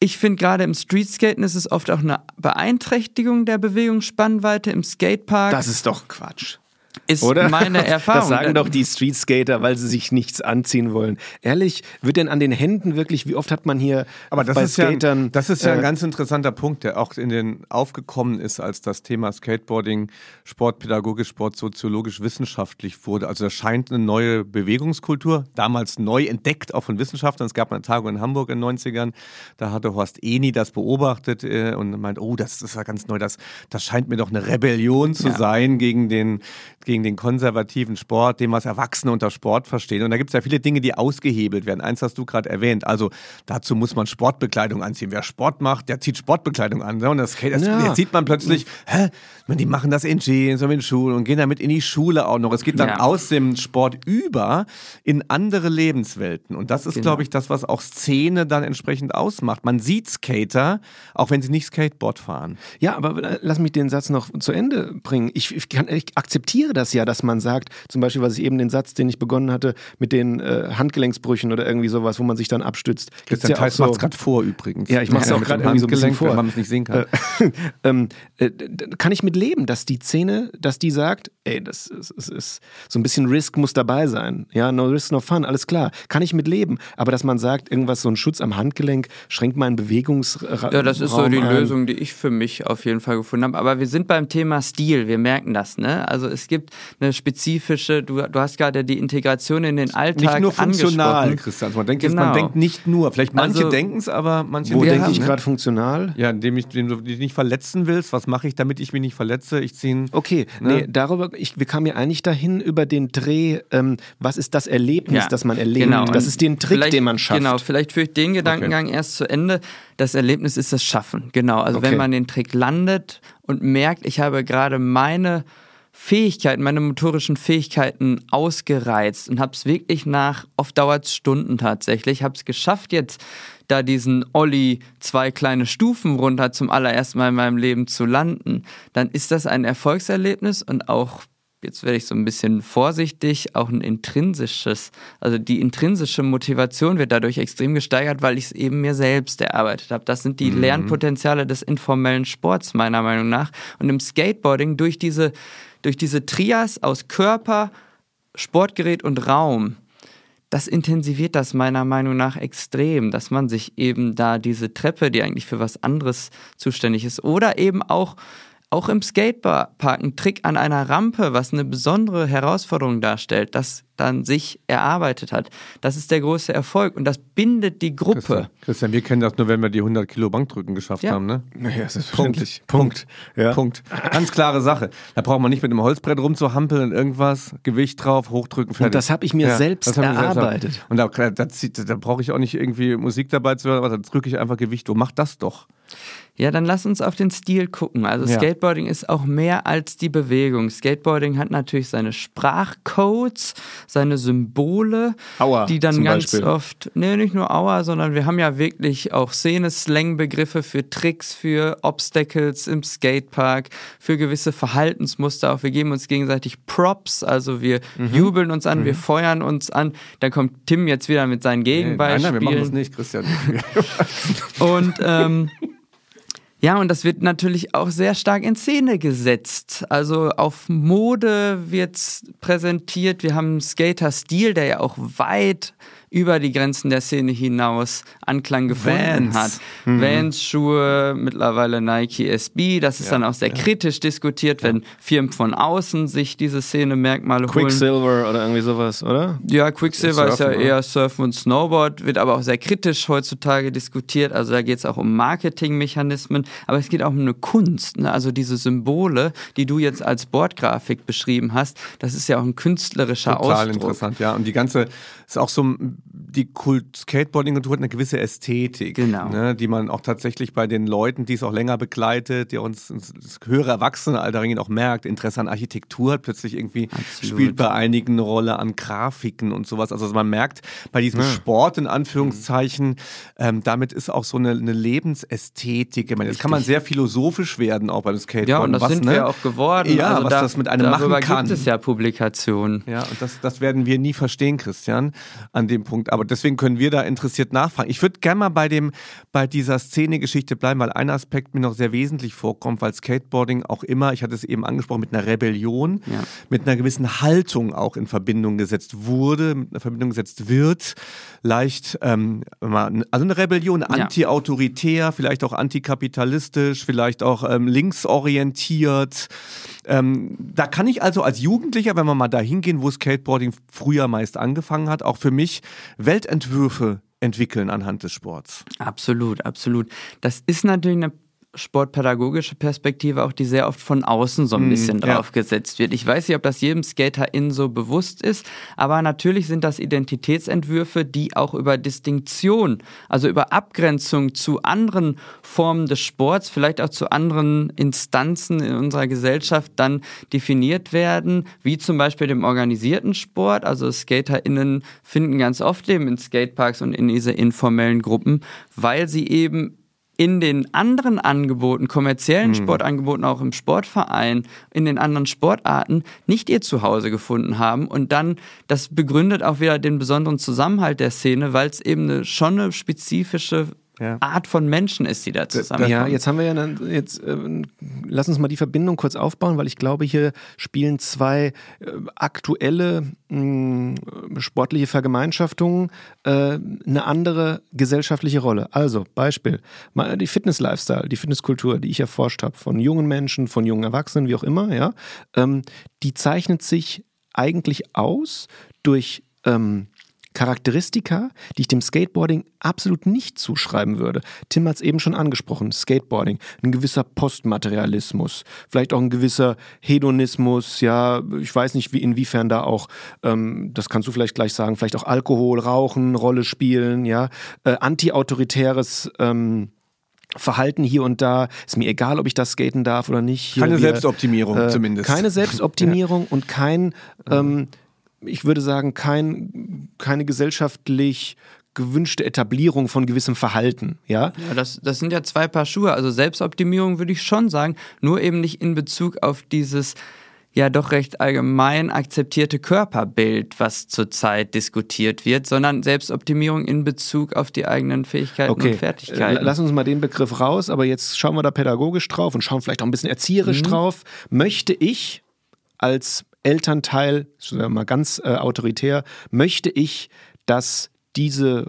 Ich finde gerade im Streetskaten ist es oft auch eine Beeinträchtigung der Bewegungsspannweite im Skatepark. Das ist doch Quatsch ist Oder? meine Erfahrung. Das sagen doch die Street Skater, weil sie sich nichts anziehen wollen. Ehrlich, wird denn an den Händen wirklich, wie oft hat man hier Aber das bei ist Skatern... Ja, das ist ja äh, ein ganz interessanter Punkt, der auch in den aufgekommen ist, als das Thema Skateboarding sportpädagogisch, sportsoziologisch, wissenschaftlich wurde. Also da scheint eine neue Bewegungskultur, damals neu entdeckt, auch von Wissenschaftlern. Es gab eine Tagung in Hamburg in den 90ern, da hatte Horst Eni das beobachtet äh, und meint, oh, das ist ja ganz neu, das, das scheint mir doch eine Rebellion zu ja. sein gegen den gegen den konservativen Sport, dem was Erwachsene unter Sport verstehen. Und da gibt es ja viele Dinge, die ausgehebelt werden. Eins hast du gerade erwähnt. Also dazu muss man Sportbekleidung anziehen. Wer Sport macht, der zieht Sportbekleidung an. Und das, das ja. jetzt sieht man plötzlich, hä? Die machen das in Jeans und in Schulen und gehen damit in die Schule auch noch. Es geht dann ja. aus dem Sport über in andere Lebenswelten. Und das ist, genau. glaube ich, das, was auch Szene dann entsprechend ausmacht. Man sieht Skater, auch wenn sie nicht Skateboard fahren. Ja, aber lass mich den Satz noch zu Ende bringen. Ich, ich, kann, ich akzeptiere das ja, dass man sagt, zum Beispiel, was ich eben den Satz, den ich begonnen hatte, mit den äh, Handgelenksbrüchen oder irgendwie sowas, wo man sich dann abstützt. Christian ja Theis so, macht es gerade vor übrigens. Ja, ich mache es ja, auch gerade irgendwie so ein bisschen vor. Wenn man es nicht sehen kann. Äh, [laughs] ähm, äh, kann ich mit leben, dass die Szene, dass die sagt, ey, das ist, ist, ist, so ein bisschen Risk muss dabei sein. Ja, no risk, no fun, alles klar. Kann ich mit leben. Aber dass man sagt, irgendwas, so ein Schutz am Handgelenk schränkt meinen Bewegungsraum Ja, das ist so die ein. Lösung, die ich für mich auf jeden Fall gefunden habe. Aber wir sind beim Thema Stil. Wir merken das, ne? Also es gibt eine spezifische, du, du hast gerade die Integration in den Alltag Nicht nur funktional, Christian. Man denkt, genau. man denkt nicht nur. Vielleicht manche also, denken es, aber manche Wo denke ich ne? gerade funktional? Ja, indem ich indem du dich nicht verletzen willst. Was mache ich, damit ich mich nicht verletze? Ich ziehe Okay, ne? nee, darüber, ich, wir kamen ja eigentlich dahin über den Dreh, ähm, was ist das Erlebnis, ja, das man erlebt? Genau. Das ist den Trick, den man schafft. Genau, vielleicht führe ich den Gedankengang okay. erst zu Ende. Das Erlebnis ist das Schaffen, genau. Also okay. wenn man den Trick landet und merkt, ich habe gerade meine Fähigkeiten, meine motorischen Fähigkeiten ausgereizt und habe es wirklich nach, oft dauert es Stunden tatsächlich, habe es geschafft jetzt da diesen Olli zwei kleine Stufen runter zum allerersten Mal in meinem Leben zu landen, dann ist das ein Erfolgserlebnis und auch jetzt werde ich so ein bisschen vorsichtig, auch ein intrinsisches, also die intrinsische Motivation wird dadurch extrem gesteigert, weil ich es eben mir selbst erarbeitet habe. Das sind die mhm. Lernpotenziale des informellen Sports meiner Meinung nach. Und im Skateboarding durch diese, durch diese Trias aus Körper, Sportgerät und Raum, das intensiviert das meiner Meinung nach extrem, dass man sich eben da diese Treppe, die eigentlich für was anderes zuständig ist, oder eben auch auch im Skatepark ein Trick an einer Rampe, was eine besondere Herausforderung darstellt, das dann sich erarbeitet hat. Das ist der große Erfolg und das bindet die Gruppe. Christian, Christian wir kennen das nur, wenn wir die 100 Kilo Bankdrücken geschafft ja. haben, ne? Naja, selbstverständlich. Punkt. Punkt. Ja. Punkt. Ganz klare Sache. Da braucht man nicht mit einem Holzbrett rumzuhampeln und irgendwas, Gewicht drauf, hochdrücken, fertig. Und das habe ich mir ja, selbst erarbeitet. Selbst und da, da, da, da brauche ich auch nicht irgendwie Musik dabei zu hören, aber da drücke ich einfach Gewicht. Du mach das doch. Ja, dann lass uns auf den Stil gucken. Also ja. Skateboarding ist auch mehr als die Bewegung. Skateboarding hat natürlich seine Sprachcodes, seine Symbole, Aua, die dann ganz Beispiel. oft, nee, nicht nur Aua, sondern wir haben ja wirklich auch Szene-Slang-Begriffe für Tricks, für Obstacles im Skatepark, für gewisse Verhaltensmuster auch. Wir geben uns gegenseitig Props, also wir mhm. jubeln uns an, mhm. wir feuern uns an. Dann kommt Tim jetzt wieder mit seinen Gegenbeispielen. Nee, nein, nein, wir machen das nicht, Christian. [laughs] Und ähm, ja, und das wird natürlich auch sehr stark in Szene gesetzt. Also auf Mode wird präsentiert. Wir haben Skater-Stil, der ja auch weit über die Grenzen der Szene hinaus Anklang gefunden Vans. hat. Mhm. Vans-Schuhe, mittlerweile Nike SB, das ist ja, dann auch sehr ja. kritisch diskutiert, wenn Firmen von außen sich diese Szene-Merkmale holen. Quicksilver oder irgendwie sowas, oder? Ja, Quicksilver ist ja eher Surfen und Snowboard, wird aber auch sehr kritisch heutzutage diskutiert. Also da geht es auch um Marketingmechanismen, aber es geht auch um eine Kunst. Ne? Also diese Symbole, die du jetzt als Bordgrafik beschrieben hast, das ist ja auch ein künstlerischer Total Ausdruck. Total interessant, ja. Und die ganze, ist auch so die Kult Skateboarding-Kultur hat eine gewisse Ästhetik, genau. ne, die man auch tatsächlich bei den Leuten, die es auch länger begleitet, die uns ins höhere Erwachsenenalter reingehen, auch merkt. Interesse an Architektur hat plötzlich irgendwie Absolut. spielt bei einigen eine Rolle an Grafiken und sowas. Also man merkt bei diesem ja. Sport in Anführungszeichen, ähm, damit ist auch so eine, eine Lebensästhetik. Ich meine, jetzt kann man sehr philosophisch werden auch beim Skateboard. Ja, und das was, sind ne? wir auch geworden. Ja, also was da, das mit einem machen kann. gibt es ja Publikationen. Ja, und das, das werden wir nie verstehen, Christian an dem Punkt. Aber deswegen können wir da interessiert nachfragen. Ich würde gerne mal bei dem, bei dieser Szene-Geschichte bleiben, weil ein Aspekt mir noch sehr wesentlich vorkommt, weil Skateboarding auch immer, ich hatte es eben angesprochen, mit einer Rebellion, ja. mit einer gewissen Haltung auch in Verbindung gesetzt wurde, mit einer Verbindung gesetzt wird. Leicht, ähm, also eine Rebellion, anti-autoritär, vielleicht auch antikapitalistisch, vielleicht auch ähm, linksorientiert. Ähm, da kann ich also als Jugendlicher, wenn wir mal da hingehen, wo Skateboarding früher meist angefangen hat, auch für mich Weltentwürfe entwickeln anhand des Sports. Absolut, absolut. Das ist natürlich eine sportpädagogische Perspektive auch, die sehr oft von außen so ein mhm, bisschen mm, drauf ja. wird. Ich weiß nicht, ob das jedem Skaterin so bewusst ist, aber natürlich sind das Identitätsentwürfe, die auch über Distinktion, also über Abgrenzung zu anderen Formen des Sports, vielleicht auch zu anderen Instanzen in unserer Gesellschaft dann definiert werden, wie zum Beispiel dem organisierten Sport. Also SkaterInnen finden ganz oft Leben in Skateparks und in diese informellen Gruppen, weil sie eben in den anderen Angeboten, kommerziellen mhm. Sportangeboten, auch im Sportverein, in den anderen Sportarten nicht ihr Zuhause gefunden haben. Und dann, das begründet auch wieder den besonderen Zusammenhalt der Szene, weil es eben eine, schon eine spezifische ja. Art von Menschen ist, die da zusammenkommen. Ja, jetzt haben wir ja dann, jetzt äh, lass uns mal die Verbindung kurz aufbauen, weil ich glaube, hier spielen zwei äh, aktuelle mh, sportliche Vergemeinschaftungen äh, eine andere gesellschaftliche Rolle. Also Beispiel, mal die Fitness-Lifestyle, die Fitnesskultur, die ich erforscht habe, von jungen Menschen, von jungen Erwachsenen, wie auch immer, ja, ähm, die zeichnet sich eigentlich aus durch ähm, Charakteristika, die ich dem Skateboarding absolut nicht zuschreiben würde. Tim hat es eben schon angesprochen, Skateboarding, ein gewisser Postmaterialismus, vielleicht auch ein gewisser Hedonismus, ja, ich weiß nicht, wie, inwiefern da auch, ähm, das kannst du vielleicht gleich sagen, vielleicht auch Alkohol, Rauchen, Rolle spielen, ja, äh, antiautoritäres ähm, Verhalten hier und da. Ist mir egal, ob ich das skaten darf oder nicht. Hier keine wir, Selbstoptimierung äh, zumindest. Keine [laughs] Selbstoptimierung ja. und kein ähm, ich würde sagen, kein, keine gesellschaftlich gewünschte Etablierung von gewissem Verhalten, ja? Ja, das, das sind ja zwei Paar Schuhe. Also Selbstoptimierung würde ich schon sagen, nur eben nicht in Bezug auf dieses ja doch recht allgemein akzeptierte Körperbild, was zurzeit diskutiert wird, sondern Selbstoptimierung in Bezug auf die eigenen Fähigkeiten okay. und Fertigkeiten. Lass uns mal den Begriff raus, aber jetzt schauen wir da pädagogisch drauf und schauen vielleicht auch ein bisschen erzieherisch mhm. drauf. Möchte ich als Elternteil, mal ganz äh, autoritär, möchte ich, dass diese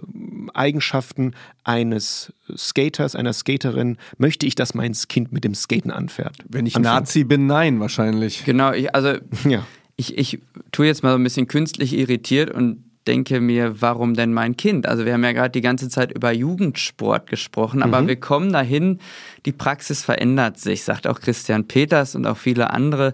Eigenschaften eines Skaters, einer Skaterin, möchte ich, dass mein Kind mit dem Skaten anfährt. Wenn ich anfängt. Nazi bin, nein, wahrscheinlich. Genau, ich, also ja. ich, ich tue jetzt mal so ein bisschen künstlich irritiert und denke mir, warum denn mein Kind? Also wir haben ja gerade die ganze Zeit über Jugendsport gesprochen, aber mhm. wir kommen dahin, die Praxis verändert sich, sagt auch Christian Peters und auch viele andere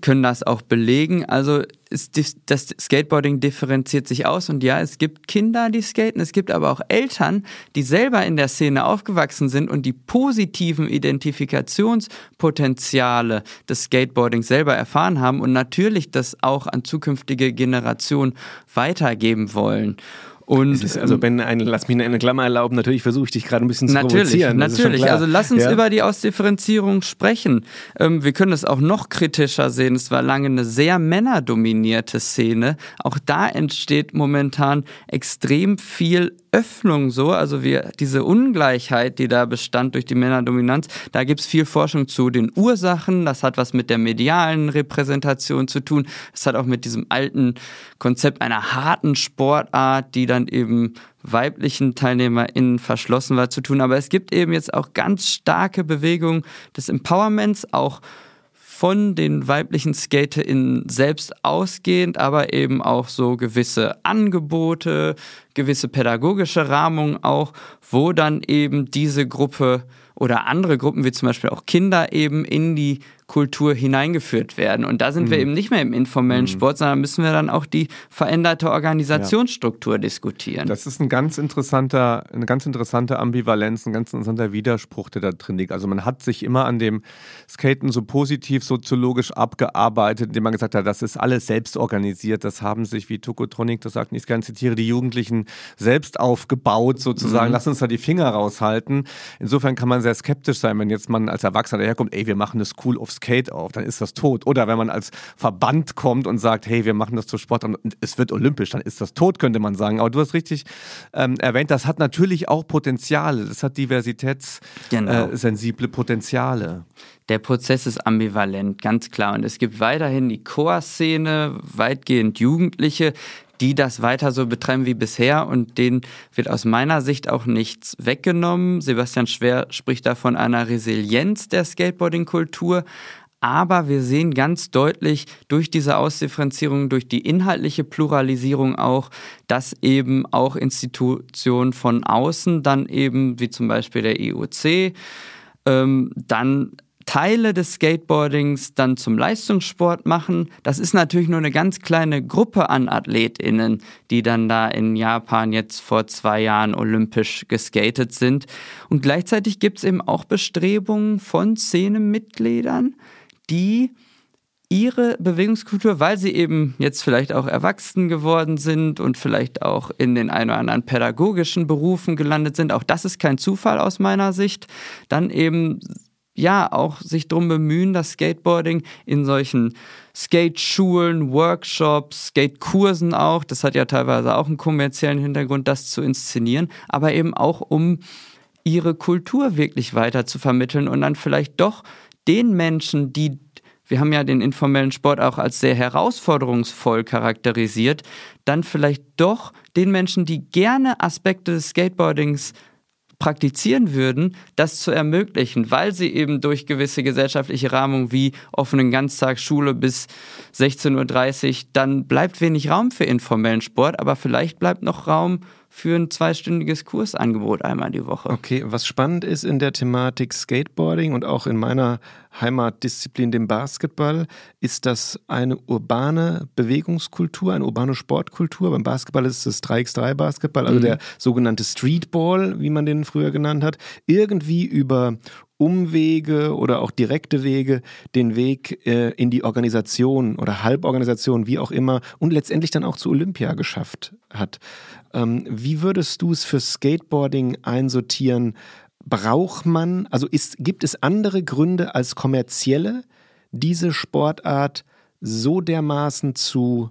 können das auch belegen. Also das Skateboarding differenziert sich aus und ja, es gibt Kinder, die skaten, es gibt aber auch Eltern, die selber in der Szene aufgewachsen sind und die positiven Identifikationspotenziale des Skateboardings selber erfahren haben und natürlich das auch an zukünftige Generationen weitergeben wollen. Und, ist, also Ben, eine, lass mich eine Klammer erlauben, natürlich versuche ich dich gerade ein bisschen zu natürlich, provozieren. Natürlich, also lass uns ja? über die Ausdifferenzierung sprechen. Ähm, wir können es auch noch kritischer sehen. Es war lange eine sehr männerdominierte Szene. Auch da entsteht momentan extrem viel Öffnung so, also wir, diese Ungleichheit, die da bestand durch die Männerdominanz, da gibt es viel Forschung zu den Ursachen, das hat was mit der medialen Repräsentation zu tun, das hat auch mit diesem alten Konzept einer harten Sportart, die dann eben weiblichen TeilnehmerInnen verschlossen war, zu tun. Aber es gibt eben jetzt auch ganz starke Bewegungen des Empowerments, auch von den weiblichen SkaterInnen selbst ausgehend, aber eben auch so gewisse Angebote, gewisse pädagogische Rahmungen auch, wo dann eben diese Gruppe oder andere Gruppen wie zum Beispiel auch Kinder eben in die Kultur hineingeführt werden. Und da sind mhm. wir eben nicht mehr im informellen mhm. Sport, sondern müssen wir dann auch die veränderte Organisationsstruktur ja. diskutieren. Das ist ein ganz interessanter, eine ganz interessante Ambivalenz, ein ganz interessanter Widerspruch, der da drin liegt. Also man hat sich immer an dem Skaten so positiv soziologisch abgearbeitet, indem man gesagt hat, das ist alles selbst organisiert, das haben sich, wie Tokotronic das sagt, ich gerne zitiere, die Jugendlichen selbst aufgebaut sozusagen. Mhm. Lass uns da die Finger raushalten. Insofern kann man sehr skeptisch sein, wenn jetzt man als Erwachsener daherkommt, ey, wir machen das cool aufs Skate auf, dann ist das tot. Oder wenn man als Verband kommt und sagt, hey, wir machen das zur Sport und es wird olympisch, dann ist das tot, könnte man sagen. Aber du hast richtig ähm, erwähnt, das hat natürlich auch Potenziale. Das hat diversitätssensible genau. äh, Potenziale. Der Prozess ist ambivalent, ganz klar. Und es gibt weiterhin die Chorszene, weitgehend Jugendliche, die das weiter so betreiben wie bisher und denen wird aus meiner Sicht auch nichts weggenommen. Sebastian Schwer spricht da von einer Resilienz der Skateboarding-Kultur. Aber wir sehen ganz deutlich durch diese Ausdifferenzierung, durch die inhaltliche Pluralisierung auch, dass eben auch Institutionen von außen dann eben, wie zum Beispiel der IOC, ähm, dann Teile des Skateboardings dann zum Leistungssport machen. Das ist natürlich nur eine ganz kleine Gruppe an AthletInnen, die dann da in Japan jetzt vor zwei Jahren olympisch geskatet sind. Und gleichzeitig gibt es eben auch Bestrebungen von Szenemitgliedern, die ihre Bewegungskultur, weil sie eben jetzt vielleicht auch erwachsen geworden sind und vielleicht auch in den ein oder anderen pädagogischen Berufen gelandet sind, auch das ist kein Zufall aus meiner Sicht, dann eben ja auch sich darum bemühen, das Skateboarding in solchen Skate-Schulen, Workshops, Skate-Kursen auch, das hat ja teilweise auch einen kommerziellen Hintergrund, das zu inszenieren, aber eben auch um ihre Kultur wirklich weiter zu vermitteln und dann vielleicht doch den Menschen, die wir haben ja den informellen Sport auch als sehr herausforderungsvoll charakterisiert, dann vielleicht doch den Menschen, die gerne Aspekte des Skateboardings praktizieren würden, das zu ermöglichen, weil sie eben durch gewisse gesellschaftliche Rahmung wie offenen Ganztag Schule bis 16.30 Uhr, dann bleibt wenig Raum für informellen Sport, aber vielleicht bleibt noch Raum für ein zweistündiges Kursangebot einmal die Woche. Okay, was spannend ist in der Thematik Skateboarding und auch in meiner Heimatdisziplin, dem Basketball, ist das eine urbane Bewegungskultur, eine urbane Sportkultur. Beim Basketball ist es 3x3-Basketball, also mhm. der sogenannte Streetball, wie man den früher genannt hat, irgendwie über Umwege oder auch direkte Wege den Weg äh, in die Organisation oder Halborganisation, wie auch immer, und letztendlich dann auch zu Olympia geschafft hat. Ähm, wie würdest du es für Skateboarding einsortieren? Braucht man, also ist, gibt es andere Gründe als kommerzielle, diese Sportart so dermaßen zu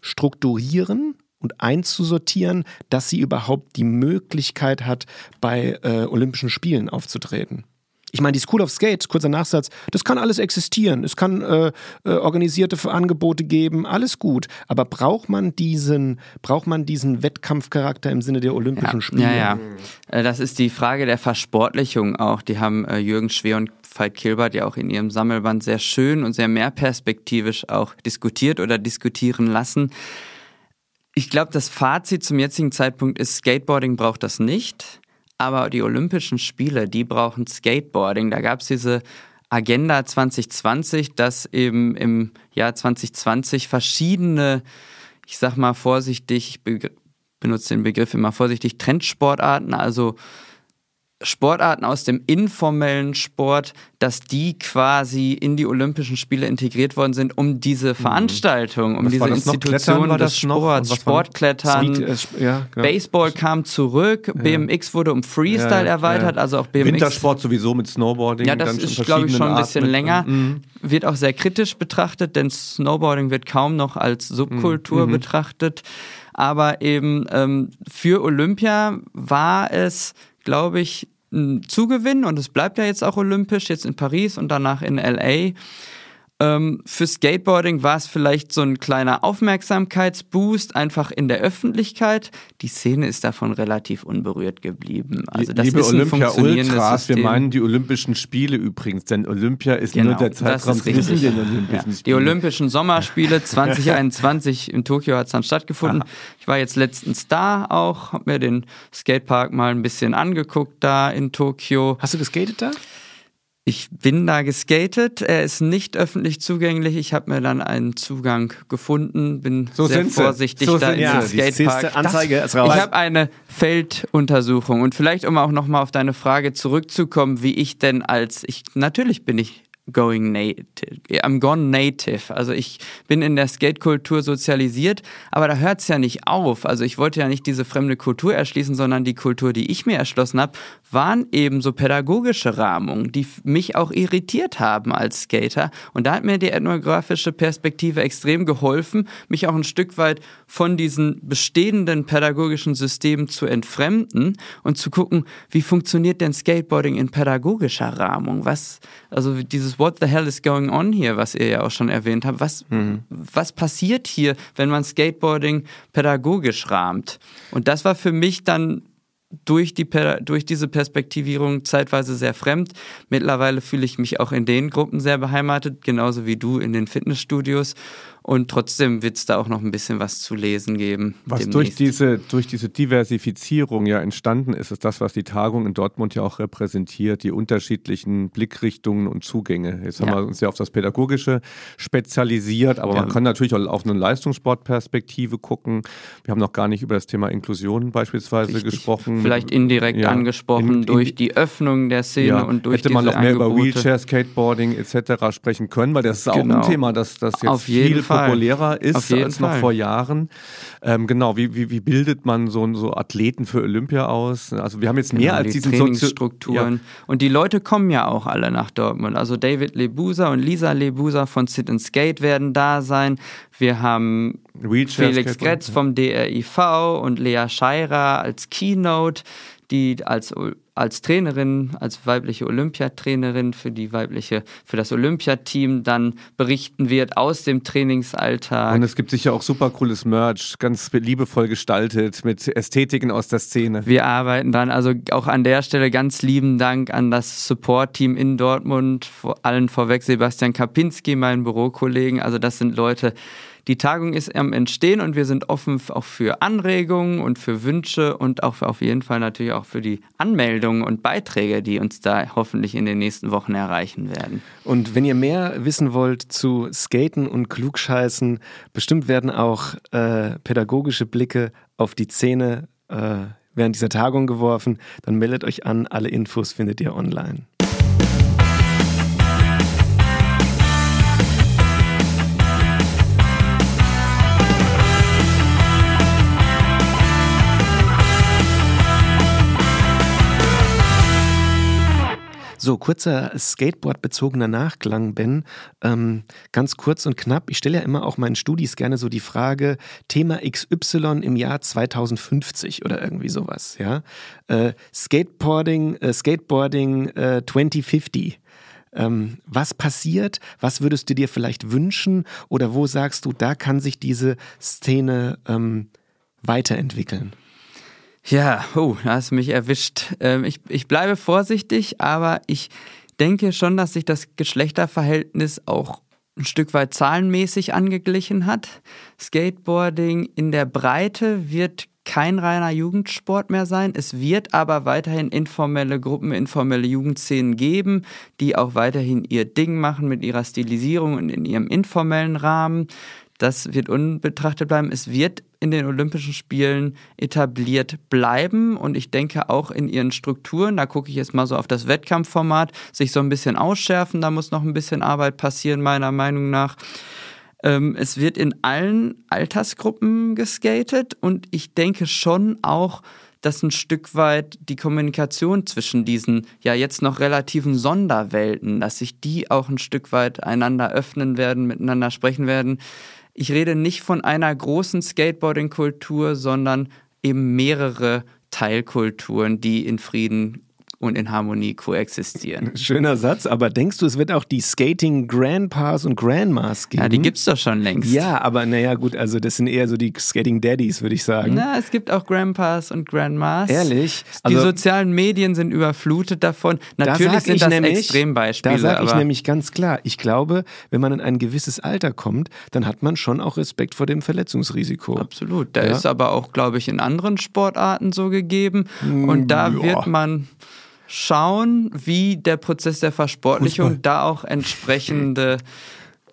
strukturieren und einzusortieren, dass sie überhaupt die Möglichkeit hat, bei äh, Olympischen Spielen aufzutreten? Ich meine, die School of Skate, kurzer Nachsatz, das kann alles existieren. Es kann äh, äh, organisierte Angebote geben, alles gut. Aber braucht man diesen, braucht man diesen Wettkampfcharakter im Sinne der Olympischen ja, Spiele? Ja, ja. Äh, das ist die Frage der Versportlichung auch. Die haben äh, Jürgen Schwer und Veit Kilbert ja auch in ihrem Sammelband sehr schön und sehr mehrperspektivisch auch diskutiert oder diskutieren lassen. Ich glaube, das Fazit zum jetzigen Zeitpunkt ist, Skateboarding braucht das nicht. Aber die Olympischen Spiele, die brauchen Skateboarding. Da gab es diese Agenda 2020, dass eben im Jahr 2020 verschiedene, ich sag mal vorsichtig, ich benutze den Begriff immer vorsichtig, Trendsportarten, also Sportarten aus dem informellen Sport, dass die quasi in die Olympischen Spiele integriert worden sind, um diese mhm. Veranstaltung, um was diese Institution des Sports, Sportklettern, Speed, äh, ja, genau. Baseball kam zurück, ja. BMX wurde um Freestyle ja, erweitert, also auch BMX. Wintersport sowieso mit Snowboarding. Ja, das ist, glaube ich, schon ein bisschen länger. Mhm. Wird auch sehr kritisch betrachtet, denn Snowboarding wird kaum noch als Subkultur mhm. betrachtet. Aber eben ähm, für Olympia war es glaube ich, ein Zugewinn und es bleibt ja jetzt auch olympisch, jetzt in Paris und danach in LA. Ähm, für Skateboarding war es vielleicht so ein kleiner Aufmerksamkeitsboost, einfach in der Öffentlichkeit. Die Szene ist davon relativ unberührt geblieben. Also das Liebe ist Olympia Ultras, System. wir meinen die Olympischen Spiele übrigens, denn Olympia ist genau, nur der Zeitraum zwischen den Olympischen ja. Spielen. Die Olympischen Sommerspiele [laughs] 2021 in Tokio hat es dann stattgefunden. Aha. Ich war jetzt letztens da auch, habe mir den Skatepark mal ein bisschen angeguckt da in Tokio. Hast du geskatet da? Ich bin da geskatet. Er ist nicht öffentlich zugänglich. Ich habe mir dann einen Zugang gefunden. Bin so sehr vorsichtig so da in ja, Skatepark. Anzeige ist raus. Ich habe eine Felduntersuchung und vielleicht um auch noch mal auf deine Frage zurückzukommen, wie ich denn als ich natürlich bin ich going native. I'm gone native. Also ich bin in der Skate-Kultur sozialisiert, aber da hört es ja nicht auf. Also ich wollte ja nicht diese fremde Kultur erschließen, sondern die Kultur, die ich mir erschlossen habe, waren eben so pädagogische Rahmungen, die mich auch irritiert haben als Skater. Und da hat mir die ethnografische Perspektive extrem geholfen, mich auch ein Stück weit von diesen bestehenden pädagogischen Systemen zu entfremden und zu gucken, wie funktioniert denn Skateboarding in pädagogischer Rahmung? Was, also dieses What the hell is going on hier, was ihr ja auch schon erwähnt habt. Was, mhm. was passiert hier, wenn man Skateboarding pädagogisch rahmt? Und das war für mich dann durch, die, durch diese Perspektivierung zeitweise sehr fremd. Mittlerweile fühle ich mich auch in den Gruppen sehr beheimatet, genauso wie du in den Fitnessstudios. Und trotzdem wird es da auch noch ein bisschen was zu lesen geben. Was demnächst. durch diese, durch diese Diversifizierung ja entstanden ist, ist das, was die Tagung in Dortmund ja auch repräsentiert, die unterschiedlichen Blickrichtungen und Zugänge. Jetzt haben ja. wir uns ja auf das Pädagogische spezialisiert, aber ja. man kann natürlich auch auf eine Leistungssportperspektive gucken. Wir haben noch gar nicht über das Thema Inklusion beispielsweise Richtig. gesprochen. Vielleicht indirekt ja. angesprochen in, in, durch die Öffnung der Szene und durch Hätte man noch mehr Angebote. über Wheelchair, Skateboarding etc. sprechen können, weil das ist genau. auch ein genau. Thema, das, das jetzt viel Fall. Populärer ist als noch Fall. vor Jahren. Ähm, genau, wie, wie, wie bildet man so, so Athleten für Olympia aus? Also wir haben jetzt mehr genau, als die diesen Trainingsstrukturen. Ja. Und die Leute kommen ja auch alle nach Dortmund. Also David Lebusa und Lisa Lebusa von Sit and Skate werden da sein. Wir haben Wheelchair Felix Gretz vom DRIV und Lea Scheirer als Keynote, die als als Trainerin, als weibliche Olympiatrainerin für die weibliche, für das Olympiateam dann berichten wird aus dem Trainingsalltag. Und es gibt sicher auch super cooles Merch, ganz liebevoll gestaltet mit Ästhetiken aus der Szene. Wir arbeiten dran, also auch an der Stelle ganz lieben Dank an das Support-Team in Dortmund, vor allen vorweg Sebastian Kapinski, meinen Bürokollegen. Also das sind Leute, die Tagung ist am Entstehen und wir sind offen auch für Anregungen und für Wünsche und auch für, auf jeden Fall natürlich auch für die Anmeldungen und Beiträge, die uns da hoffentlich in den nächsten Wochen erreichen werden. Und wenn ihr mehr wissen wollt zu Skaten und Klugscheißen, bestimmt werden auch äh, pädagogische Blicke auf die Szene äh, während dieser Tagung geworfen, dann meldet euch an. Alle Infos findet ihr online. So, kurzer Skateboard-bezogener Nachklang, Ben. Ähm, ganz kurz und knapp. Ich stelle ja immer auch meinen Studis gerne so die Frage, Thema XY im Jahr 2050 oder irgendwie sowas, ja. Äh, Skateboarding, äh, Skateboarding äh, 2050. Ähm, was passiert? Was würdest du dir vielleicht wünschen? Oder wo sagst du, da kann sich diese Szene ähm, weiterentwickeln? Ja, oh, da hast du mich erwischt. Ähm, ich, ich bleibe vorsichtig, aber ich denke schon, dass sich das Geschlechterverhältnis auch ein Stück weit zahlenmäßig angeglichen hat. Skateboarding in der Breite wird kein reiner Jugendsport mehr sein. Es wird aber weiterhin informelle Gruppen, informelle Jugendszenen geben, die auch weiterhin ihr Ding machen mit ihrer Stilisierung und in ihrem informellen Rahmen. Das wird unbetrachtet bleiben. Es wird in den Olympischen Spielen etabliert bleiben und ich denke auch in ihren Strukturen, da gucke ich jetzt mal so auf das Wettkampfformat, sich so ein bisschen ausschärfen. Da muss noch ein bisschen Arbeit passieren, meiner Meinung nach. Ähm, es wird in allen Altersgruppen geskatet und ich denke schon auch, dass ein Stück weit die Kommunikation zwischen diesen ja jetzt noch relativen Sonderwelten, dass sich die auch ein Stück weit einander öffnen werden, miteinander sprechen werden. Ich rede nicht von einer großen Skateboarding-Kultur, sondern eben mehrere Teilkulturen, die in Frieden und in Harmonie koexistieren. [laughs] Schöner Satz, aber denkst du, es wird auch die Skating Grandpas und Grandmas geben? Ja, die gibt es doch schon längst. Ja, aber naja, gut, also das sind eher so die Skating Daddies, würde ich sagen. Na, es gibt auch Grandpas und Grandmas. Ehrlich? Also, die sozialen Medien sind überflutet davon. Natürlich da sind das nämlich, Extrembeispiele. Da sage ich nämlich ganz klar, ich glaube, wenn man in ein gewisses Alter kommt, dann hat man schon auch Respekt vor dem Verletzungsrisiko. Absolut. Da ja? ist aber auch, glaube ich, in anderen Sportarten so gegeben. Und da ja. wird man schauen, wie der Prozess der Versportlichung Fußball. da auch entsprechende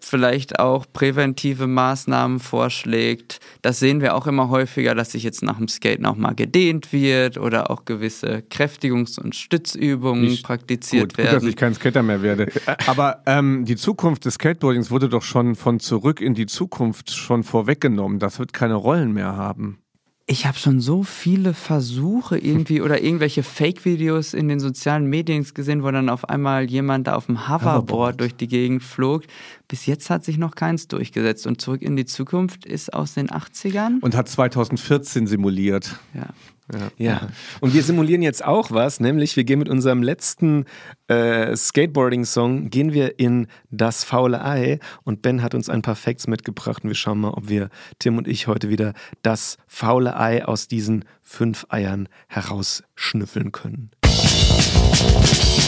vielleicht auch präventive Maßnahmen vorschlägt. Das sehen wir auch immer häufiger, dass sich jetzt nach dem Skaten auch mal gedehnt wird oder auch gewisse Kräftigungs- und Stützübungen ich, praktiziert gut, werden. Gut, dass ich kein Skater mehr werde. [laughs] Aber ähm, die Zukunft des Skateboardings wurde doch schon von zurück in die Zukunft schon vorweggenommen. Das wird keine Rollen mehr haben ich habe schon so viele Versuche irgendwie oder irgendwelche Fake-Videos in den sozialen Medien gesehen, wo dann auf einmal jemand da auf dem Hoverboard, Hoverboard, durch die Gegend flog. Bis jetzt hat sich noch keins durchgesetzt. Und zurück in die Zukunft ist aus den 80ern. Und hat 2014 simuliert. Ja. Ja. ja. Und wir simulieren jetzt auch was, nämlich wir gehen mit unserem letzten äh, Skateboarding-Song, gehen wir in das faule Ei und Ben hat uns ein paar Facts mitgebracht und wir schauen mal, ob wir, Tim und ich, heute wieder das faule Ei aus diesen fünf Eiern herausschnüffeln können. Musik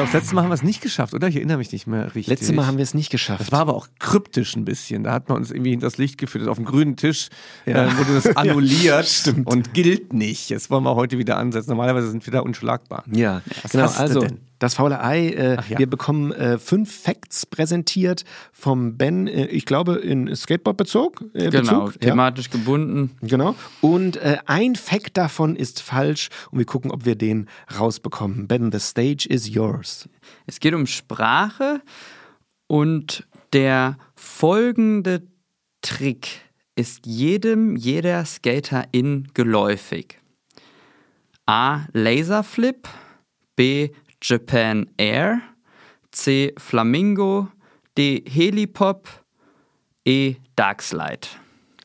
glaube, das letzte Mal haben wir es nicht geschafft, oder? Ich erinnere mich nicht mehr richtig. Letztes Mal haben wir es nicht geschafft. Das war aber auch kryptisch ein bisschen. Da hat man uns irgendwie hinters Licht geführt. Auf dem grünen Tisch ja. äh, wurde das [laughs] annulliert ja, und gilt nicht. Jetzt wollen wir heute wieder ansetzen. Normalerweise sind wir da unschlagbar. Ja, Was genau. also, denn? Das faule Ei. Äh, ja. Wir bekommen äh, fünf Facts präsentiert vom Ben, äh, ich glaube in Skateboard-Bezug. Äh, genau, Bezug. thematisch ja. gebunden. Genau. Und äh, ein Fact davon ist falsch und wir gucken, ob wir den rausbekommen. Ben, the stage is yours. Es geht um Sprache und der folgende Trick ist jedem, jeder Skaterin geläufig. A. Laserflip. B. Japan Air, C. Flamingo, D. Helipop, E. Darkslide.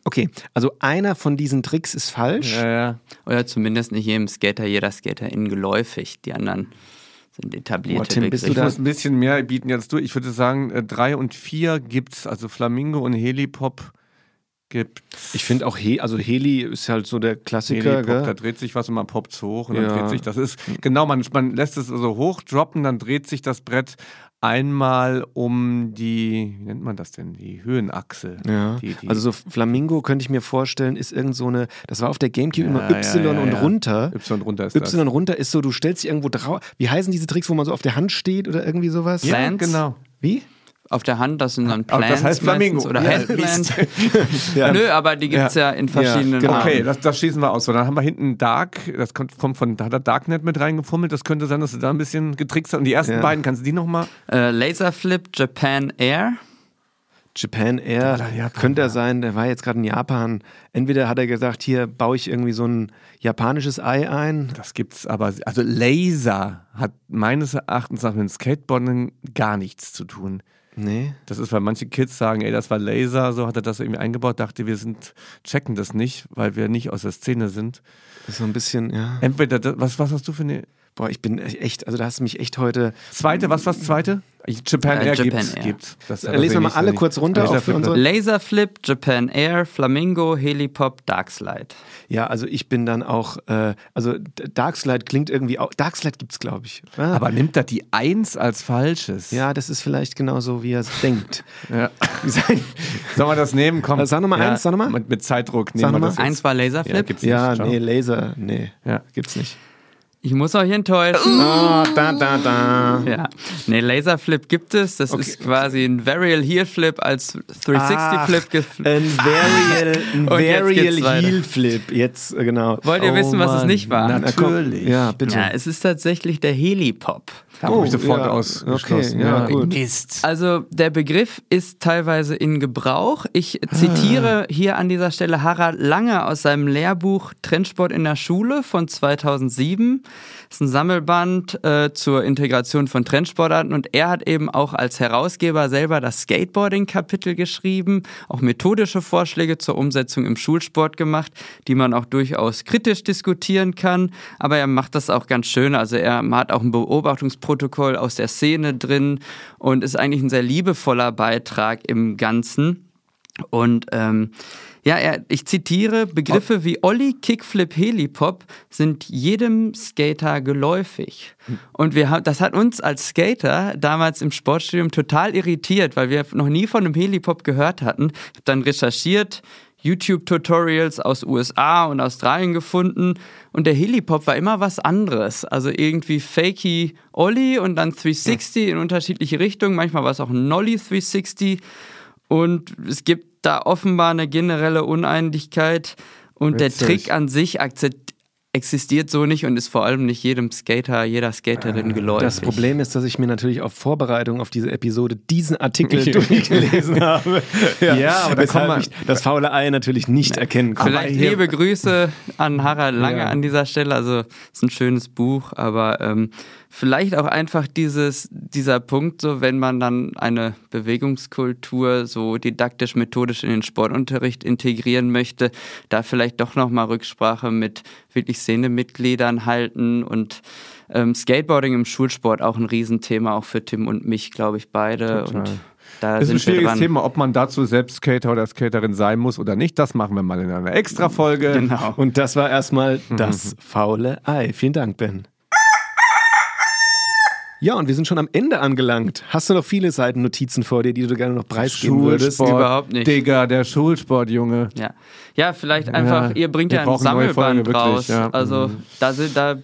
Okay, also einer von diesen Tricks ist falsch. Ja, ja. Oder zumindest nicht jedem Skater, jeder Skater in geläufig. Die anderen sind etablierte oh, Tim, bist du Ich muss ein bisschen mehr bieten als du. Ich würde sagen, äh, drei und vier gibt es, also Flamingo und Helipop gibt. Ich finde auch, He also Heli ist halt so der Klassiker. Heli da dreht sich was und man poppt hoch und ja. dann dreht sich, das ist, genau, man, man lässt es so also hoch droppen, dann dreht sich das Brett einmal um die, wie nennt man das denn, die Höhenachse. Ja. Die, die also so Flamingo könnte ich mir vorstellen, ist irgend so eine, das war auf der Gamecube ja, immer Y ja, und runter. Y runter ist Y das. runter ist so, du stellst dich irgendwo drauf. Wie heißen diese Tricks, wo man so auf der Hand steht oder irgendwie sowas? Ja, genau. Wie? Auf der Hand, das sind dann Plants. das heißt Flamingo. Oder ja, [laughs] [laughs] ja. Nö, aber die gibt es ja. ja. in verschiedenen ja, genau. Okay, das, das, schießen wir aus. So, dann haben wir hinten Dark, das kommt, kommt von, da hat er Darknet mit reingefummelt. Das könnte sein, dass du da ein bisschen getrickst hast. Und die ersten beiden, kannst du die nochmal? Äh, Laserflip Japan Air. Japan Air, Japan, könnte er sein, der war jetzt gerade in Japan. Entweder hat er gesagt, hier baue ich irgendwie so ein japanisches Ei ein. Das gibt's aber, also Laser hat meines Erachtens nach mit Skateboarding gar nichts zu tun. Nee. Das ist, weil manche Kids sagen, ey, das war Laser, so hat er das irgendwie eingebaut, dachte, wir sind, checken das nicht, weil wir nicht aus der Szene sind. Das ist so ein bisschen, ja. Entweder, was, was hast du für eine. Boah, ich bin echt, also da hast du mich echt heute. Zweite, was war das zweite? Japan Air Japan gibt's. Air. gibt's. Das äh, Lesen wir mal alle kurz runter. Laserflip, Laserflip, Japan Air, Flamingo, Helipop, Darkslide. Ja, also ich bin dann auch, äh, also Darkslide klingt irgendwie auch, Darkslide gibt's glaube ich. Ah. Aber nimmt er die Eins als falsches? Ja, das ist vielleicht genau so, wie er es denkt. [laughs] Ja. Sollen wir das nehmen? Komm. Sag nochmal ja. eins, sag nochmal. Mit, mit Zeitdruck nehmen sag wir das. Eins war Laserflip? Ja, gibt's nicht. ja nee, Laser, nee, ja. gibt's nicht. Ich muss euch enttäuschen. Oh, da, da, da. Ja. Nee, Laserflip gibt es. Das okay. ist quasi ein Varial Heel Flip als 360 Flip. Ein Varial, ein [laughs] Varial Heel Flip. Jetzt, äh, genau. Wollt ihr oh, wissen, was Mann. es nicht war? Natürlich. Ja, bitte. Ja, es ist tatsächlich der Helipop. Da oh, habe ich sofort ja, ausgeschlossen. Okay, ja, gut. Mist. Also der Begriff ist teilweise in Gebrauch. Ich zitiere ah. hier an dieser Stelle Harald Lange aus seinem Lehrbuch Trendsport in der Schule von 2007. Das ist ein Sammelband äh, zur Integration von Trendsportarten und er hat eben auch als Herausgeber selber das Skateboarding-Kapitel geschrieben, auch methodische Vorschläge zur Umsetzung im Schulsport gemacht, die man auch durchaus kritisch diskutieren kann, aber er macht das auch ganz schön. Also er hat auch ein Beobachtungsprotokoll aus der Szene drin und ist eigentlich ein sehr liebevoller Beitrag im Ganzen. Und ähm, ja, er, ich zitiere, Begriffe wie Olli, Kickflip, Helipop sind jedem Skater geläufig. Und wir haben, das hat uns als Skater damals im Sportstudium total irritiert, weil wir noch nie von einem Helipop gehört hatten. Ich habe dann recherchiert, YouTube-Tutorials aus USA und Australien gefunden und der Helipop war immer was anderes. Also irgendwie fakey Olli und dann 360 in unterschiedliche Richtungen. Manchmal war es auch ein Nolly 360 und es gibt da offenbar eine generelle Uneinigkeit und Witzig. der Trick an sich existiert so nicht und ist vor allem nicht jedem Skater, jeder Skaterin geläufig. Das Problem ist, dass ich mir natürlich auf Vorbereitung auf diese Episode diesen Artikel [laughs] durchgelesen habe. Ja, [laughs] ja aber da kann man ich das faule Ei natürlich nicht erkennen konnte. Vielleicht liebe Grüße an Harald Lange ja. an dieser Stelle. Also ist ein schönes Buch, aber ähm, vielleicht auch einfach dieses, dieser Punkt, so wenn man dann eine Bewegungskultur so didaktisch, methodisch in den Sportunterricht integrieren möchte, da vielleicht doch nochmal Rücksprache mit wirklich Szenemitgliedern halten und ähm, Skateboarding im Schulsport auch ein Riesenthema, auch für Tim und mich, glaube ich, beide. Total. Und da das ist ein schwieriges Thema, ob man dazu selbst Skater oder Skaterin sein muss oder nicht. Das machen wir mal in einer extra Folge. Genau. Und das war erstmal das faule Ei. Vielen Dank, Ben. Ja, und wir sind schon am Ende angelangt. Hast du noch viele Seiten Notizen vor dir, die du gerne noch preisgeben würdest? Schulsport, Überhaupt nicht. Digga, der Schulsport, Junge. Ja, ja vielleicht einfach, Ja, ihr bringt ja ein Sammelband Folge, wirklich, raus. ja. Also Mhm. da, da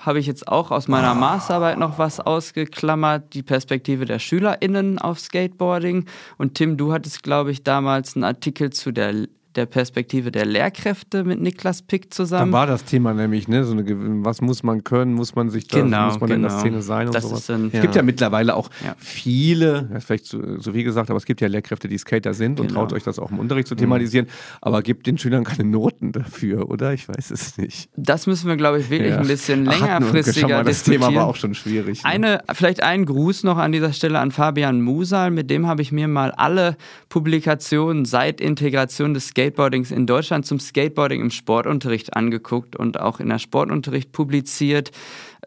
habe ich jetzt auch aus meiner Masterarbeit noch was ausgeklammert, die Perspektive der SchülerInnen auf Skateboarding. Und Tim, du hattest, glaube ich, damals einen Artikel zu der, der Perspektive der Lehrkräfte mit Niklas Pick Da zusammen. war das Thema nämlich, ne? So eine, was muss man können, muss man sich da, Genau, muss man in der genau. Szene sein und Das sowas. dann- es gibt ja mittlerweile auch Ja. viele, das ist vielleicht zu, so wie gesagt, aber es gibt ja Lehrkräfte, die Skater sind und Genau. traut euch das auch im Unterricht zu thematisieren, aber gibt den Schülern keine Noten dafür, oder? Ich weiß es nicht. Das müssen wir, glaube ich, wirklich Ja. ein bisschen längerfristiger mal, Das diskutieren. Thema war auch schon schwierig. ne? Eine, vielleicht ein Gruß noch an dieser Stelle an Fabian Musal. Mit dem habe ich mir mal alle Publikationen seit Integration des Skateboardings in Deutschland zum Skateboarding im Sportunterricht angeguckt und auch in der Sportunterricht publiziert.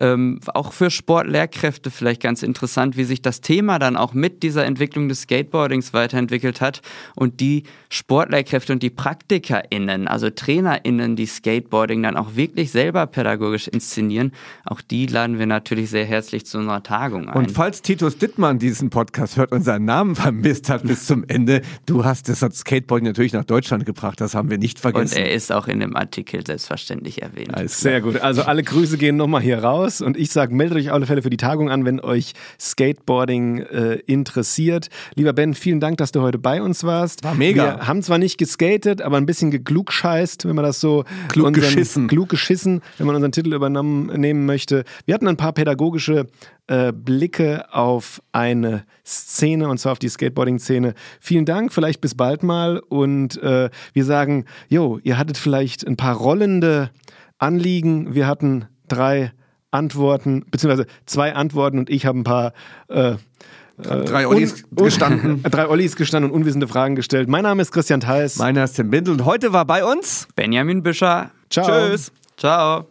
Ähm, auch für Sportlehrkräfte vielleicht ganz interessant, wie sich das Thema dann auch mit dieser Entwicklung des Skateboardings weiterentwickelt hat und die Sportlehrkräfte und die PraktikerInnen, also TrainerInnen, die Skateboarding dann auch wirklich selber pädagogisch inszenieren, auch die laden wir natürlich sehr herzlich zu unserer Tagung ein. Und falls Titus Dittmann diesen Podcast hört und seinen Namen vermisst hat bis zum Ende, du hast das Skateboarding natürlich nach Deutschland gebracht, das haben wir nicht und vergessen. er ist auch in dem Artikel selbstverständlich erwähnt. Alles. Sehr gut. Also alle Grüße gehen nochmal hier raus und ich sage, meldet euch auf alle Fälle für die Tagung an, wenn euch Skateboarding äh, interessiert. Lieber Ben, vielen Dank, dass du heute bei uns warst. War mega. Wir haben zwar nicht geskatet, aber ein bisschen geklugscheißt, wenn man das so Klug unseren- geschissen. klug geschissen, wenn man unseren Titel übernommen nehmen möchte. Wir hatten ein paar pädagogische äh, Blicke auf eine Szene und zwar auf die Skateboarding-Szene. Vielen Dank, vielleicht bis bald mal und äh, wir sagen, jo, ihr hattet vielleicht ein paar rollende Anliegen. Wir hatten drei Antworten, beziehungsweise zwei Antworten und ich habe ein paar äh, Drei Ollis un- gestanden. [laughs] drei Ollis gestanden und unwissende Fragen gestellt. Mein Name ist Christian Theis. Meiner ist Tim Bindel und heute war bei uns Benjamin Büscher. Ciao. Tschüss. Ciao.